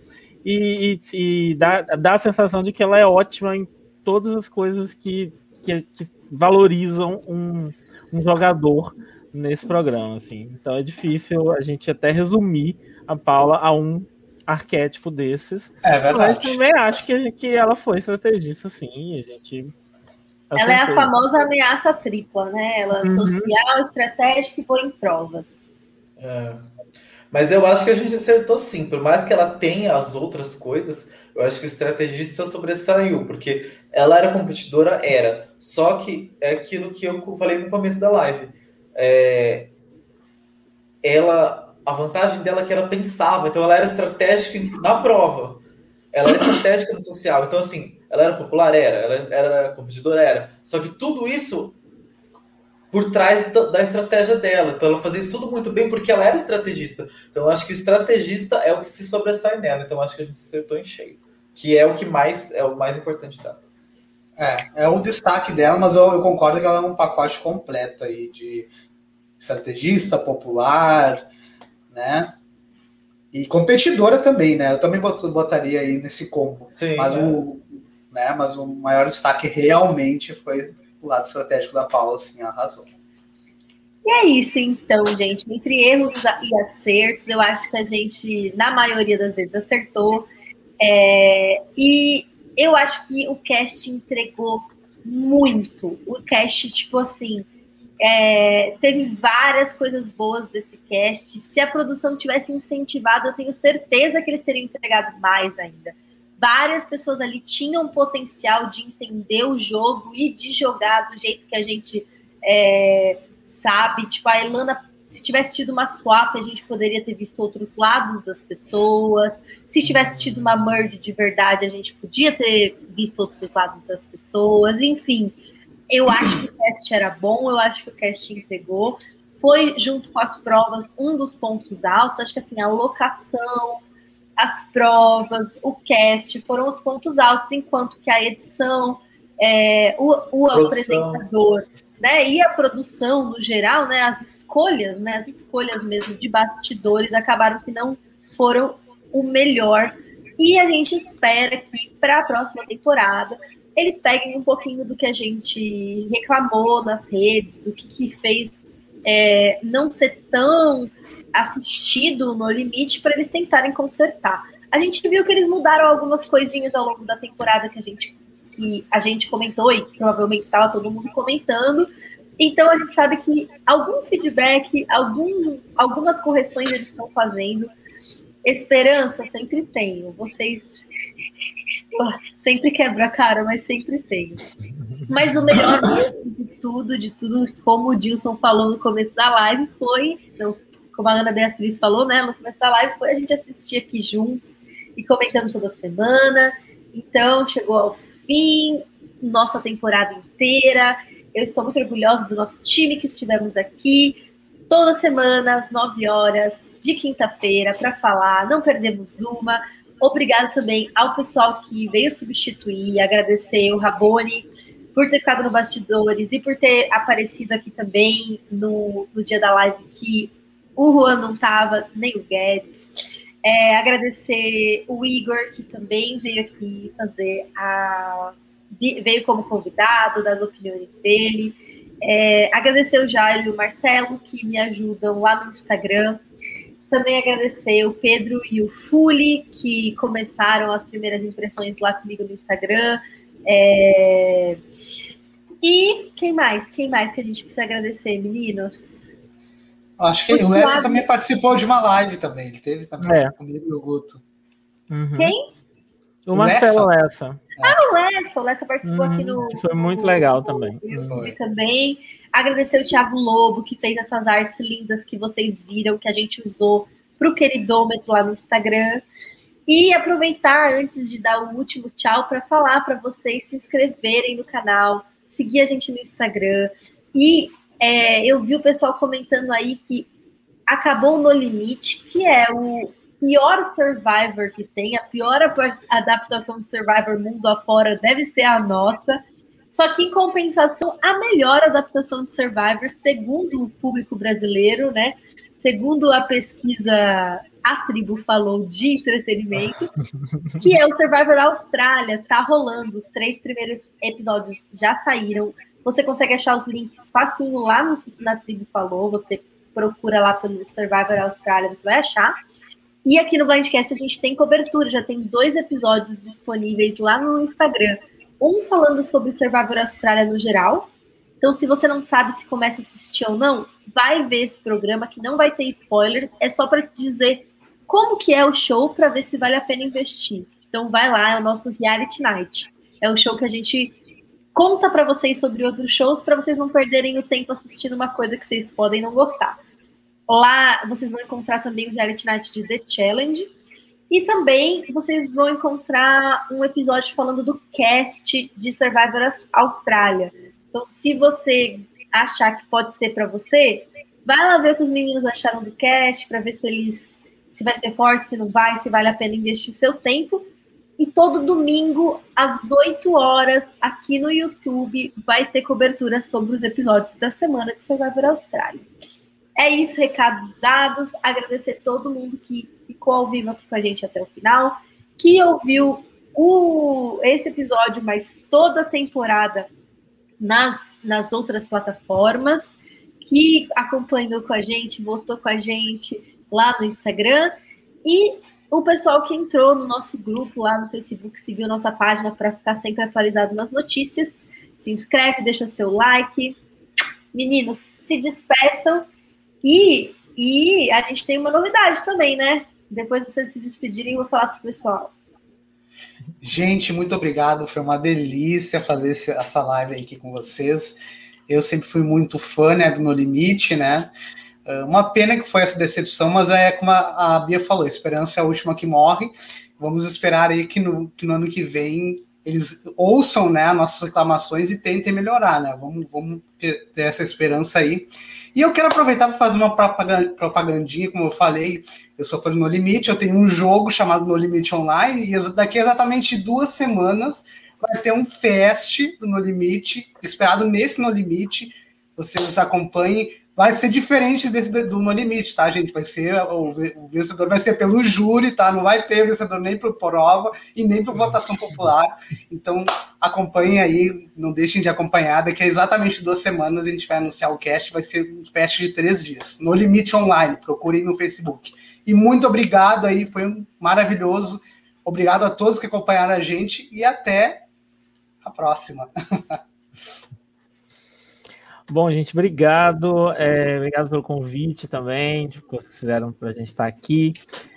e, e, e dá, dá a sensação de que ela é ótima em todas as coisas que, que, que valorizam um, um jogador nesse programa, assim. Então é difícil a gente até resumir a Paula a um arquétipo desses.
É verdade.
Mas também acho que, que ela foi estrategista, sim. A gente.
Ela é a famosa ameaça tripla, né? Ela é uhum. social, estratégica e põe em provas.
É. Mas eu acho que a gente acertou sim. Por mais que ela tenha as outras coisas, eu acho que o estrategista sobressaiu, porque ela era competidora, era. Só que é aquilo que eu falei no começo da live. É, ela a vantagem dela é que ela pensava, então ela era estratégica na prova. Ela era estratégica no social. Então, assim, ela era popular? Era. Ela era competidora? Era. Só que tudo isso por trás da estratégia dela. Então, ela fazia isso tudo muito bem porque ela era estrategista. Então, eu acho que o estrategista é o que se sobressai nela. Então, eu acho que a gente acertou em cheio. Que é o que mais é o mais importante dela.
É, é o destaque dela, mas eu, eu concordo que ela é um pacote completo aí de estrategista, popular, né? E competidora também, né? Eu também botaria aí nesse combo. Sim, mas, é. o, né, mas o maior destaque realmente foi o lado estratégico da Paula, assim, arrasou.
E é isso, então, gente. Entre erros e acertos, eu acho que a gente, na maioria das vezes, acertou. É, e eu acho que o cast entregou muito. O cast, tipo assim, é, teve várias coisas boas desse cast. Se a produção tivesse incentivado, eu tenho certeza que eles teriam entregado mais ainda. Várias pessoas ali tinham potencial de entender o jogo e de jogar do jeito que a gente é, sabe. Tipo, a Elana, se tivesse tido uma swap, a gente poderia ter visto outros lados das pessoas. Se tivesse tido uma merge de verdade, a gente podia ter visto outros lados das pessoas. Enfim, eu acho que o cast era bom, eu acho que o cast entregou. Foi, junto com as provas, um dos pontos altos. Acho que assim, a locação, as provas, o cast foram os pontos altos, enquanto que a edição, é, o, o apresentador, né, e a produção no geral, né, as escolhas, né, as escolhas mesmo de bastidores acabaram que não foram o melhor. E a gente espera que para a próxima temporada eles peguem um pouquinho do que a gente reclamou nas redes, o que, que fez é, não ser tão assistido no limite para eles tentarem consertar. A gente viu que eles mudaram algumas coisinhas ao longo da temporada que a gente, que a gente comentou e provavelmente estava todo mundo comentando. Então a gente sabe que algum feedback, algum, algumas correções eles estão fazendo. Esperança sempre tenho. Vocês sempre quebra a cara, mas sempre tenho. Mas o melhor de tudo, de tudo, como o Dilson falou no começo da live, foi, então, como a Ana Beatriz falou, né, no começo da live, foi a gente assistir aqui juntos e comentando toda semana. Então, chegou ao fim, nossa temporada inteira. Eu estou muito orgulhosa do nosso time que estivemos aqui toda semana, às 9 horas, de quinta-feira para falar, não perdemos uma. Obrigada também ao pessoal que veio substituir, agradecer o Rabone por ter ficado no bastidores e por ter aparecido aqui também no, no dia da live que o Juan não estava, nem o Guedes. É, agradecer o Igor, que também veio aqui fazer a. veio como convidado, das opiniões dele. É, agradecer o Jairo e o Marcelo, que me ajudam lá no Instagram. Também agradecer o Pedro e o Fuli, que começaram as primeiras impressões lá comigo no Instagram. É... E quem mais? Quem mais que a gente precisa agradecer, meninos?
Acho que o, o Lessa também participou de uma live também. Ele teve também é. comigo e o Guto.
Uhum. Quem?
O Marcelo Lessa.
Ah, o Lessa. O Lessa participou uhum. aqui no.
Foi muito legal também.
Uhum. também. Agradecer o Thiago Lobo, que fez essas artes lindas que vocês viram, que a gente usou para o queridômetro lá no Instagram. E aproveitar, antes de dar o último tchau, para falar para vocês se inscreverem no canal, seguir a gente no Instagram. E é, eu vi o pessoal comentando aí que acabou No Limite, que é o pior Survivor que tem, a pior adaptação de Survivor mundo afora deve ser a nossa. Só que, em compensação, a melhor adaptação de Survivor, segundo o público brasileiro, né? Segundo a pesquisa A Tribo falou de entretenimento, que é o Survivor Austrália, tá rolando. Os três primeiros episódios já saíram. Você consegue achar os links facinho lá no, na Tribo Falou. Você procura lá pelo Survivor Austrália, você vai achar. E aqui no Blindcast a gente tem cobertura, já tem dois episódios disponíveis lá no Instagram. Um falando sobre Survivor Austrália no geral. Então, se você não sabe se começa a assistir ou não, vai ver esse programa que não vai ter spoilers. É só para dizer como que é o show para ver se vale a pena investir. Então, vai lá, é o nosso Reality Night. É o show que a gente conta para vocês sobre outros shows para vocês não perderem o tempo assistindo uma coisa que vocês podem não gostar. Lá vocês vão encontrar também o Reality Night de The Challenge. E também vocês vão encontrar um episódio falando do cast de Survivor Austrália. Então, se você achar que pode ser para você, vai lá ver o que os meninos acharam do cast, para ver se eles se vai ser forte, se não vai, se vale a pena investir seu tempo. E todo domingo, às 8 horas, aqui no YouTube, vai ter cobertura sobre os episódios da semana de Survivor Austrália. É isso, recados dados. Agradecer todo mundo que ficou ao vivo aqui com a gente até o final, que ouviu o, esse episódio, mas toda a temporada nas, nas outras plataformas, que acompanhou com a gente, votou com a gente lá no Instagram. E o pessoal que entrou no nosso grupo lá no Facebook, seguiu nossa página para ficar sempre atualizado nas notícias. Se inscreve, deixa seu like. Meninos, se despeçam e, e a gente tem uma novidade também, né? Depois de vocês se despedirem, eu vou falar pro pessoal.
Gente, muito obrigado. Foi uma delícia fazer essa live aqui com vocês. Eu sempre fui muito fã né, do No Limite, né? Ah, uma pena que foi essa decepção, mas é como a Bia falou, a esperança é a última que morre. Vamos esperar aí que no, que no ano que vem eles ouçam né, nossas reclamações e tentem melhorar, né? Vamos, vamos ter essa esperança aí. E eu quero aproveitar para fazer uma propagandinha, como eu falei, eu sou fã do No Limite, eu tenho um jogo chamado No Limite Online, e daqui a exatamente duas semanas vai ter um fest do No Limite, esperado nesse No Limite, vocês acompanhem, vai ser diferente desse do No Limite, tá, gente? Vai ser o, o vencedor vai ser pelo júri, tá? Não vai ter vencedor nem por prova e nem por votação popular. Então, acompanhem aí, não deixem de acompanhar. Daqui a exatamente duas semanas a gente vai anunciar o cast, vai ser um cast de três dias. No Limite Online, procurem no Facebook. E muito obrigado aí, foi um maravilhoso. Obrigado a todos que acompanharam a gente e até a próxima.
Bom, gente, obrigado. É, obrigado pelo convite também, que vocês fizeram para a gente estar aqui.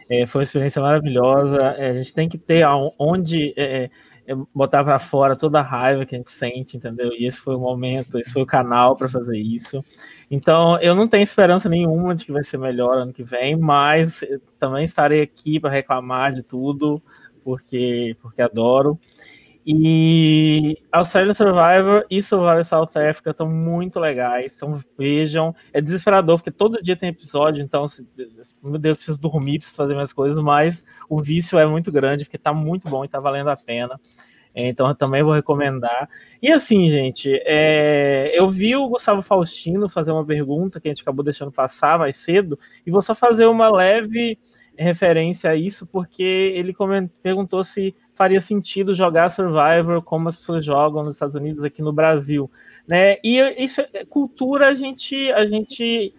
É, foi uma experiência maravilhosa. É, a gente tem que ter onde é, é, botar para fora toda a raiva que a gente sente, entendeu? E esse foi o momento, esse foi o canal para fazer isso. Então, eu não tenho esperança nenhuma de que vai ser melhor ano que vem, mas também estarei aqui para reclamar de tudo, porque, porque adoro. E Australia Survivor e Survivor South Africa estão muito legais. Então vejam. É desesperador, porque todo dia tem episódio, então, meu Deus, preciso dormir, preciso fazer minhas coisas, mas o vício é muito grande, porque tá muito bom e tá valendo a pena. Então eu também vou recomendar. E assim, gente, é, eu vi o Gustavo Faustino fazer uma pergunta que a gente acabou deixando passar mais cedo, e vou só fazer uma leve referência a isso, porque ele perguntou se faria sentido jogar Survivor como as pessoas jogam nos Estados Unidos aqui no Brasil, né? E isso é cultura a gente a gente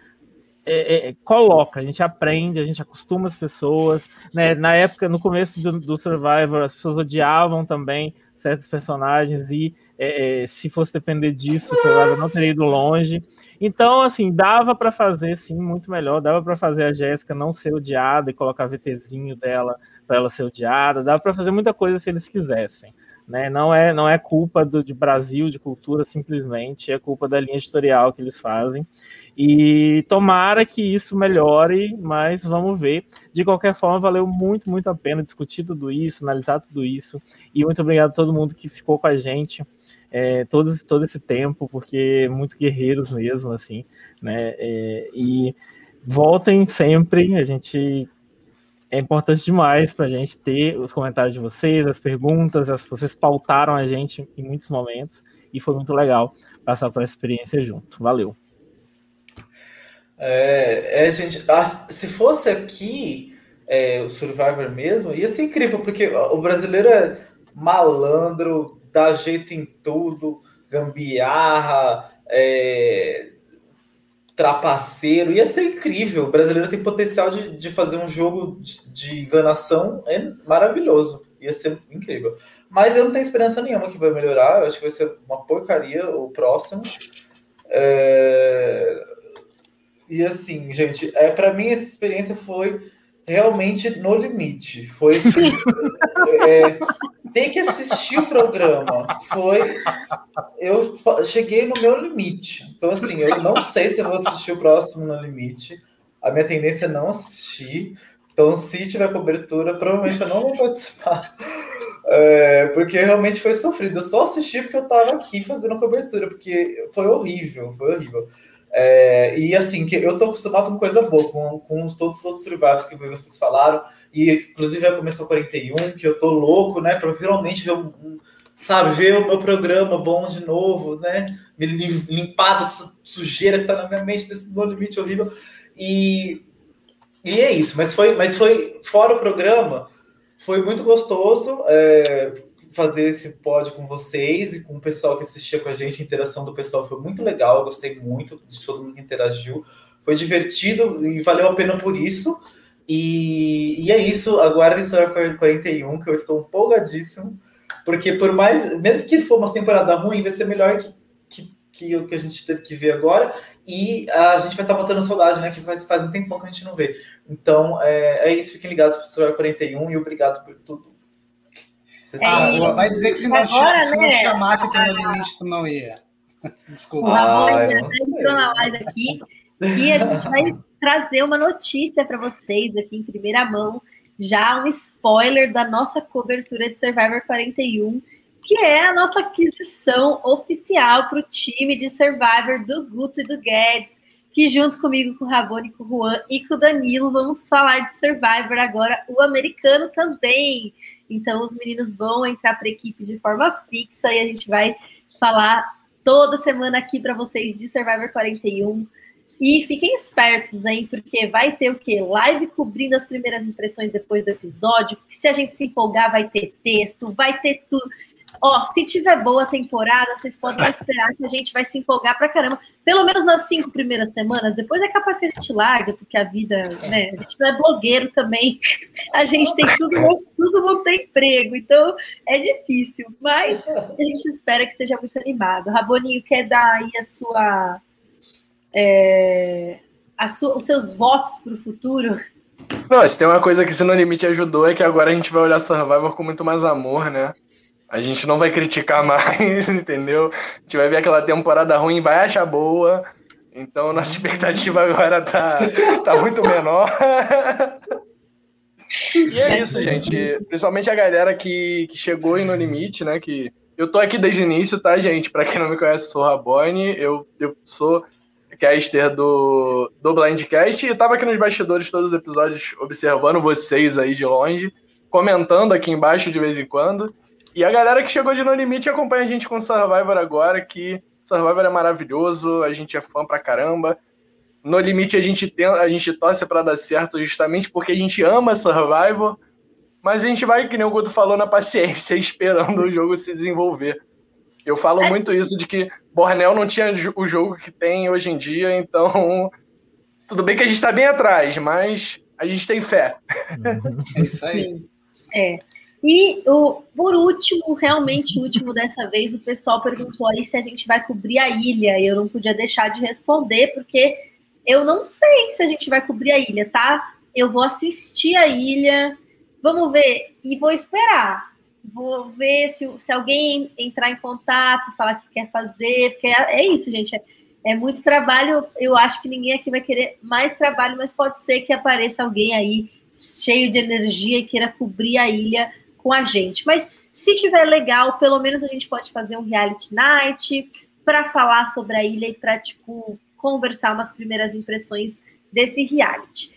é, é, coloca, a gente aprende, a gente acostuma as pessoas, né? Na época, no começo do, do Survivor, as pessoas odiavam também certos personagens e é, é se fosse depender disso, o Survivor não teria ido longe. Então, assim, dava para fazer, sim, muito melhor. Dava para fazer a Jéssica não ser odiada e colocar VTzinho dela para ela ser odiada. Dava para fazer muita coisa se eles quisessem. Né? Não é não é culpa do, de Brasil, de cultura, simplesmente. É culpa da linha editorial que eles fazem. E tomara que isso melhore, mas vamos ver. De qualquer forma, valeu muito, muito a pena discutir tudo isso, analisar tudo isso. E muito obrigado a todo mundo que ficou com a gente é, todo, todo esse tempo, porque muito guerreiros mesmo, assim, né? É, e voltem sempre, a gente é importante demais para a gente ter os comentários de vocês, as perguntas, as, vocês pautaram a gente em muitos momentos e foi muito legal passar por essa experiência junto. Valeu.
É, é gente, se fosse aqui é, o Survivor mesmo, ia ser incrível, porque o brasileiro é malandro, dá jeito em tudo, gambiarra, é, trapaceiro, ia ser incrível. O brasileiro tem potencial de, de fazer um jogo de, de enganação é maravilhoso, ia ser incrível. Mas eu não tenho esperança nenhuma que vai melhorar, eu acho que vai ser uma porcaria o próximo. É... E assim, gente, é, para mim essa experiência foi realmente no limite. Foi assim, é, tem que assistir o programa. Foi. Eu cheguei no meu limite. Então, assim, eu não sei se eu vou assistir o próximo no limite. A minha tendência é não assistir. Então, se tiver cobertura, provavelmente eu não vou participar. É, porque realmente foi sofrido. Eu só assisti porque eu estava aqui fazendo cobertura, porque foi horrível, foi horrível. É, e assim, que eu tô acostumado com coisa boa, com, com todos os outros survivors que vocês falaram, e inclusive a Começou 41, que eu tô louco, né, para finalmente ver um, sabe, ver o meu programa bom de novo, né, me limpar dessa sujeira que tá na minha mente, desse meu limite horrível, e, e é isso, mas foi, mas foi fora o programa, foi muito gostoso, é, fazer esse pod com vocês e com o pessoal que assistia com a gente. A interação do pessoal foi muito legal, eu gostei muito de todo mundo que interagiu. Foi divertido e valeu a pena por isso. E, e é isso, aguardem Survivor 41, que eu estou empolgadíssimo. Porque por mais, mesmo que for uma temporada ruim, vai ser melhor que, que, que o que a gente teve que ver agora. E a gente vai estar matando saudade, né? Que faz, faz um tempão que a gente não vê. Então é, é isso, fiquem ligados para o Survivor 41 e obrigado por tudo
ah, é, vai dizer que se não, agora, se não né? chamasse aqui no limite, tu não ia. Desculpa. O Ramon
ah, entrou na live aqui e a gente vai trazer uma notícia para vocês aqui em primeira mão, já um spoiler da nossa cobertura de Survivor 41, que é a nossa aquisição oficial para o time de Survivor do Guto e do Guedes, que junto comigo, com o Rabone, com o Juan e com o Danilo, vamos falar de Survivor agora, o americano também. Então, os meninos vão entrar para a equipe de forma fixa e a gente vai falar toda semana aqui para vocês de Survivor 41. E fiquem espertos, hein? Porque vai ter o quê? Live cobrindo as primeiras impressões depois do episódio. Se a gente se empolgar, vai ter texto, vai ter tudo. Ó, se tiver boa temporada, vocês podem esperar que a gente vai se empolgar pra caramba. Pelo menos nas cinco primeiras semanas. Depois é capaz que a gente larga, porque a vida, né? A gente não é blogueiro também. A gente tem tudo, tudo mundo tem emprego. Então é difícil. Mas a gente espera que esteja muito animado. Raboninho, quer dar aí a sua. É, a su, os seus votos para o futuro?
Não, se tem uma coisa que se no limite ajudou é que agora a gente vai olhar Survivor com muito mais amor, né? A gente não vai criticar mais, entendeu? A gente vai ver aquela temporada ruim vai achar boa. Então, nossa expectativa agora tá, tá muito menor. e é isso, gente. Principalmente a galera que, que chegou aí no limite, né? Que eu tô aqui desde o início, tá, gente? Pra quem não me conhece, sou Rabone. Eu, eu sou caster do, do Blindcast e tava aqui nos bastidores todos os episódios observando vocês aí de longe, comentando aqui embaixo de vez em quando. E a galera que chegou de No Limite acompanha a gente com Survivor agora, que Survivor é maravilhoso, a gente é fã pra caramba. No Limite a gente, tem, a gente torce para dar certo justamente porque a gente ama Survivor, mas a gente vai, que nem o Guto falou, na paciência, esperando o jogo se desenvolver. Eu falo muito isso de que Bornel não tinha o jogo que tem hoje em dia, então tudo bem que a gente está bem atrás, mas a gente tem fé.
É isso aí.
É. E o, por último, realmente último dessa vez, o pessoal perguntou aí se a gente vai cobrir a ilha. E eu não podia deixar de responder, porque eu não sei se a gente vai cobrir a ilha, tá? Eu vou assistir a ilha, vamos ver, e vou esperar. Vou ver se, se alguém entrar em contato, falar que quer fazer, porque é, é isso, gente. É, é muito trabalho. Eu acho que ninguém aqui vai querer mais trabalho, mas pode ser que apareça alguém aí cheio de energia e queira cobrir a ilha com a gente. Mas se tiver legal, pelo menos a gente pode fazer um reality night para falar sobre a ilha e para tipo conversar umas primeiras impressões desse reality.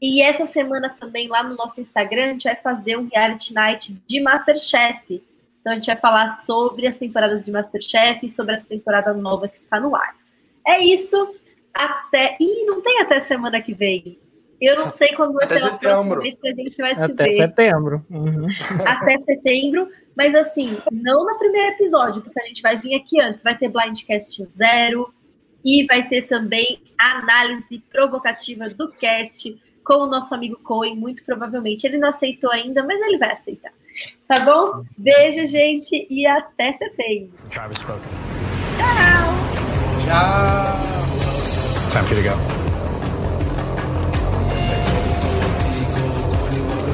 E essa semana também lá no nosso Instagram a gente vai fazer um reality night de MasterChef. Então a gente vai falar sobre as temporadas de MasterChef e sobre essa temporada nova que está no ar. É isso. Até. Ih, não tem até semana que vem. Eu não sei quando vai ser a próxima vez que a gente vai
Até
se ver.
setembro. Uhum.
Até setembro. Mas assim, não no primeiro episódio, porque a gente vai vir aqui antes. Vai ter Blindcast zero e vai ter também a análise provocativa do cast com o nosso amigo Cohen, muito provavelmente. Ele não aceitou ainda, mas ele vai aceitar. Tá bom? Beijo, gente, e até setembro. Tchau!
Tchau!
Time for you to go.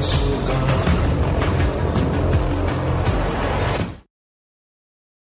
so gone.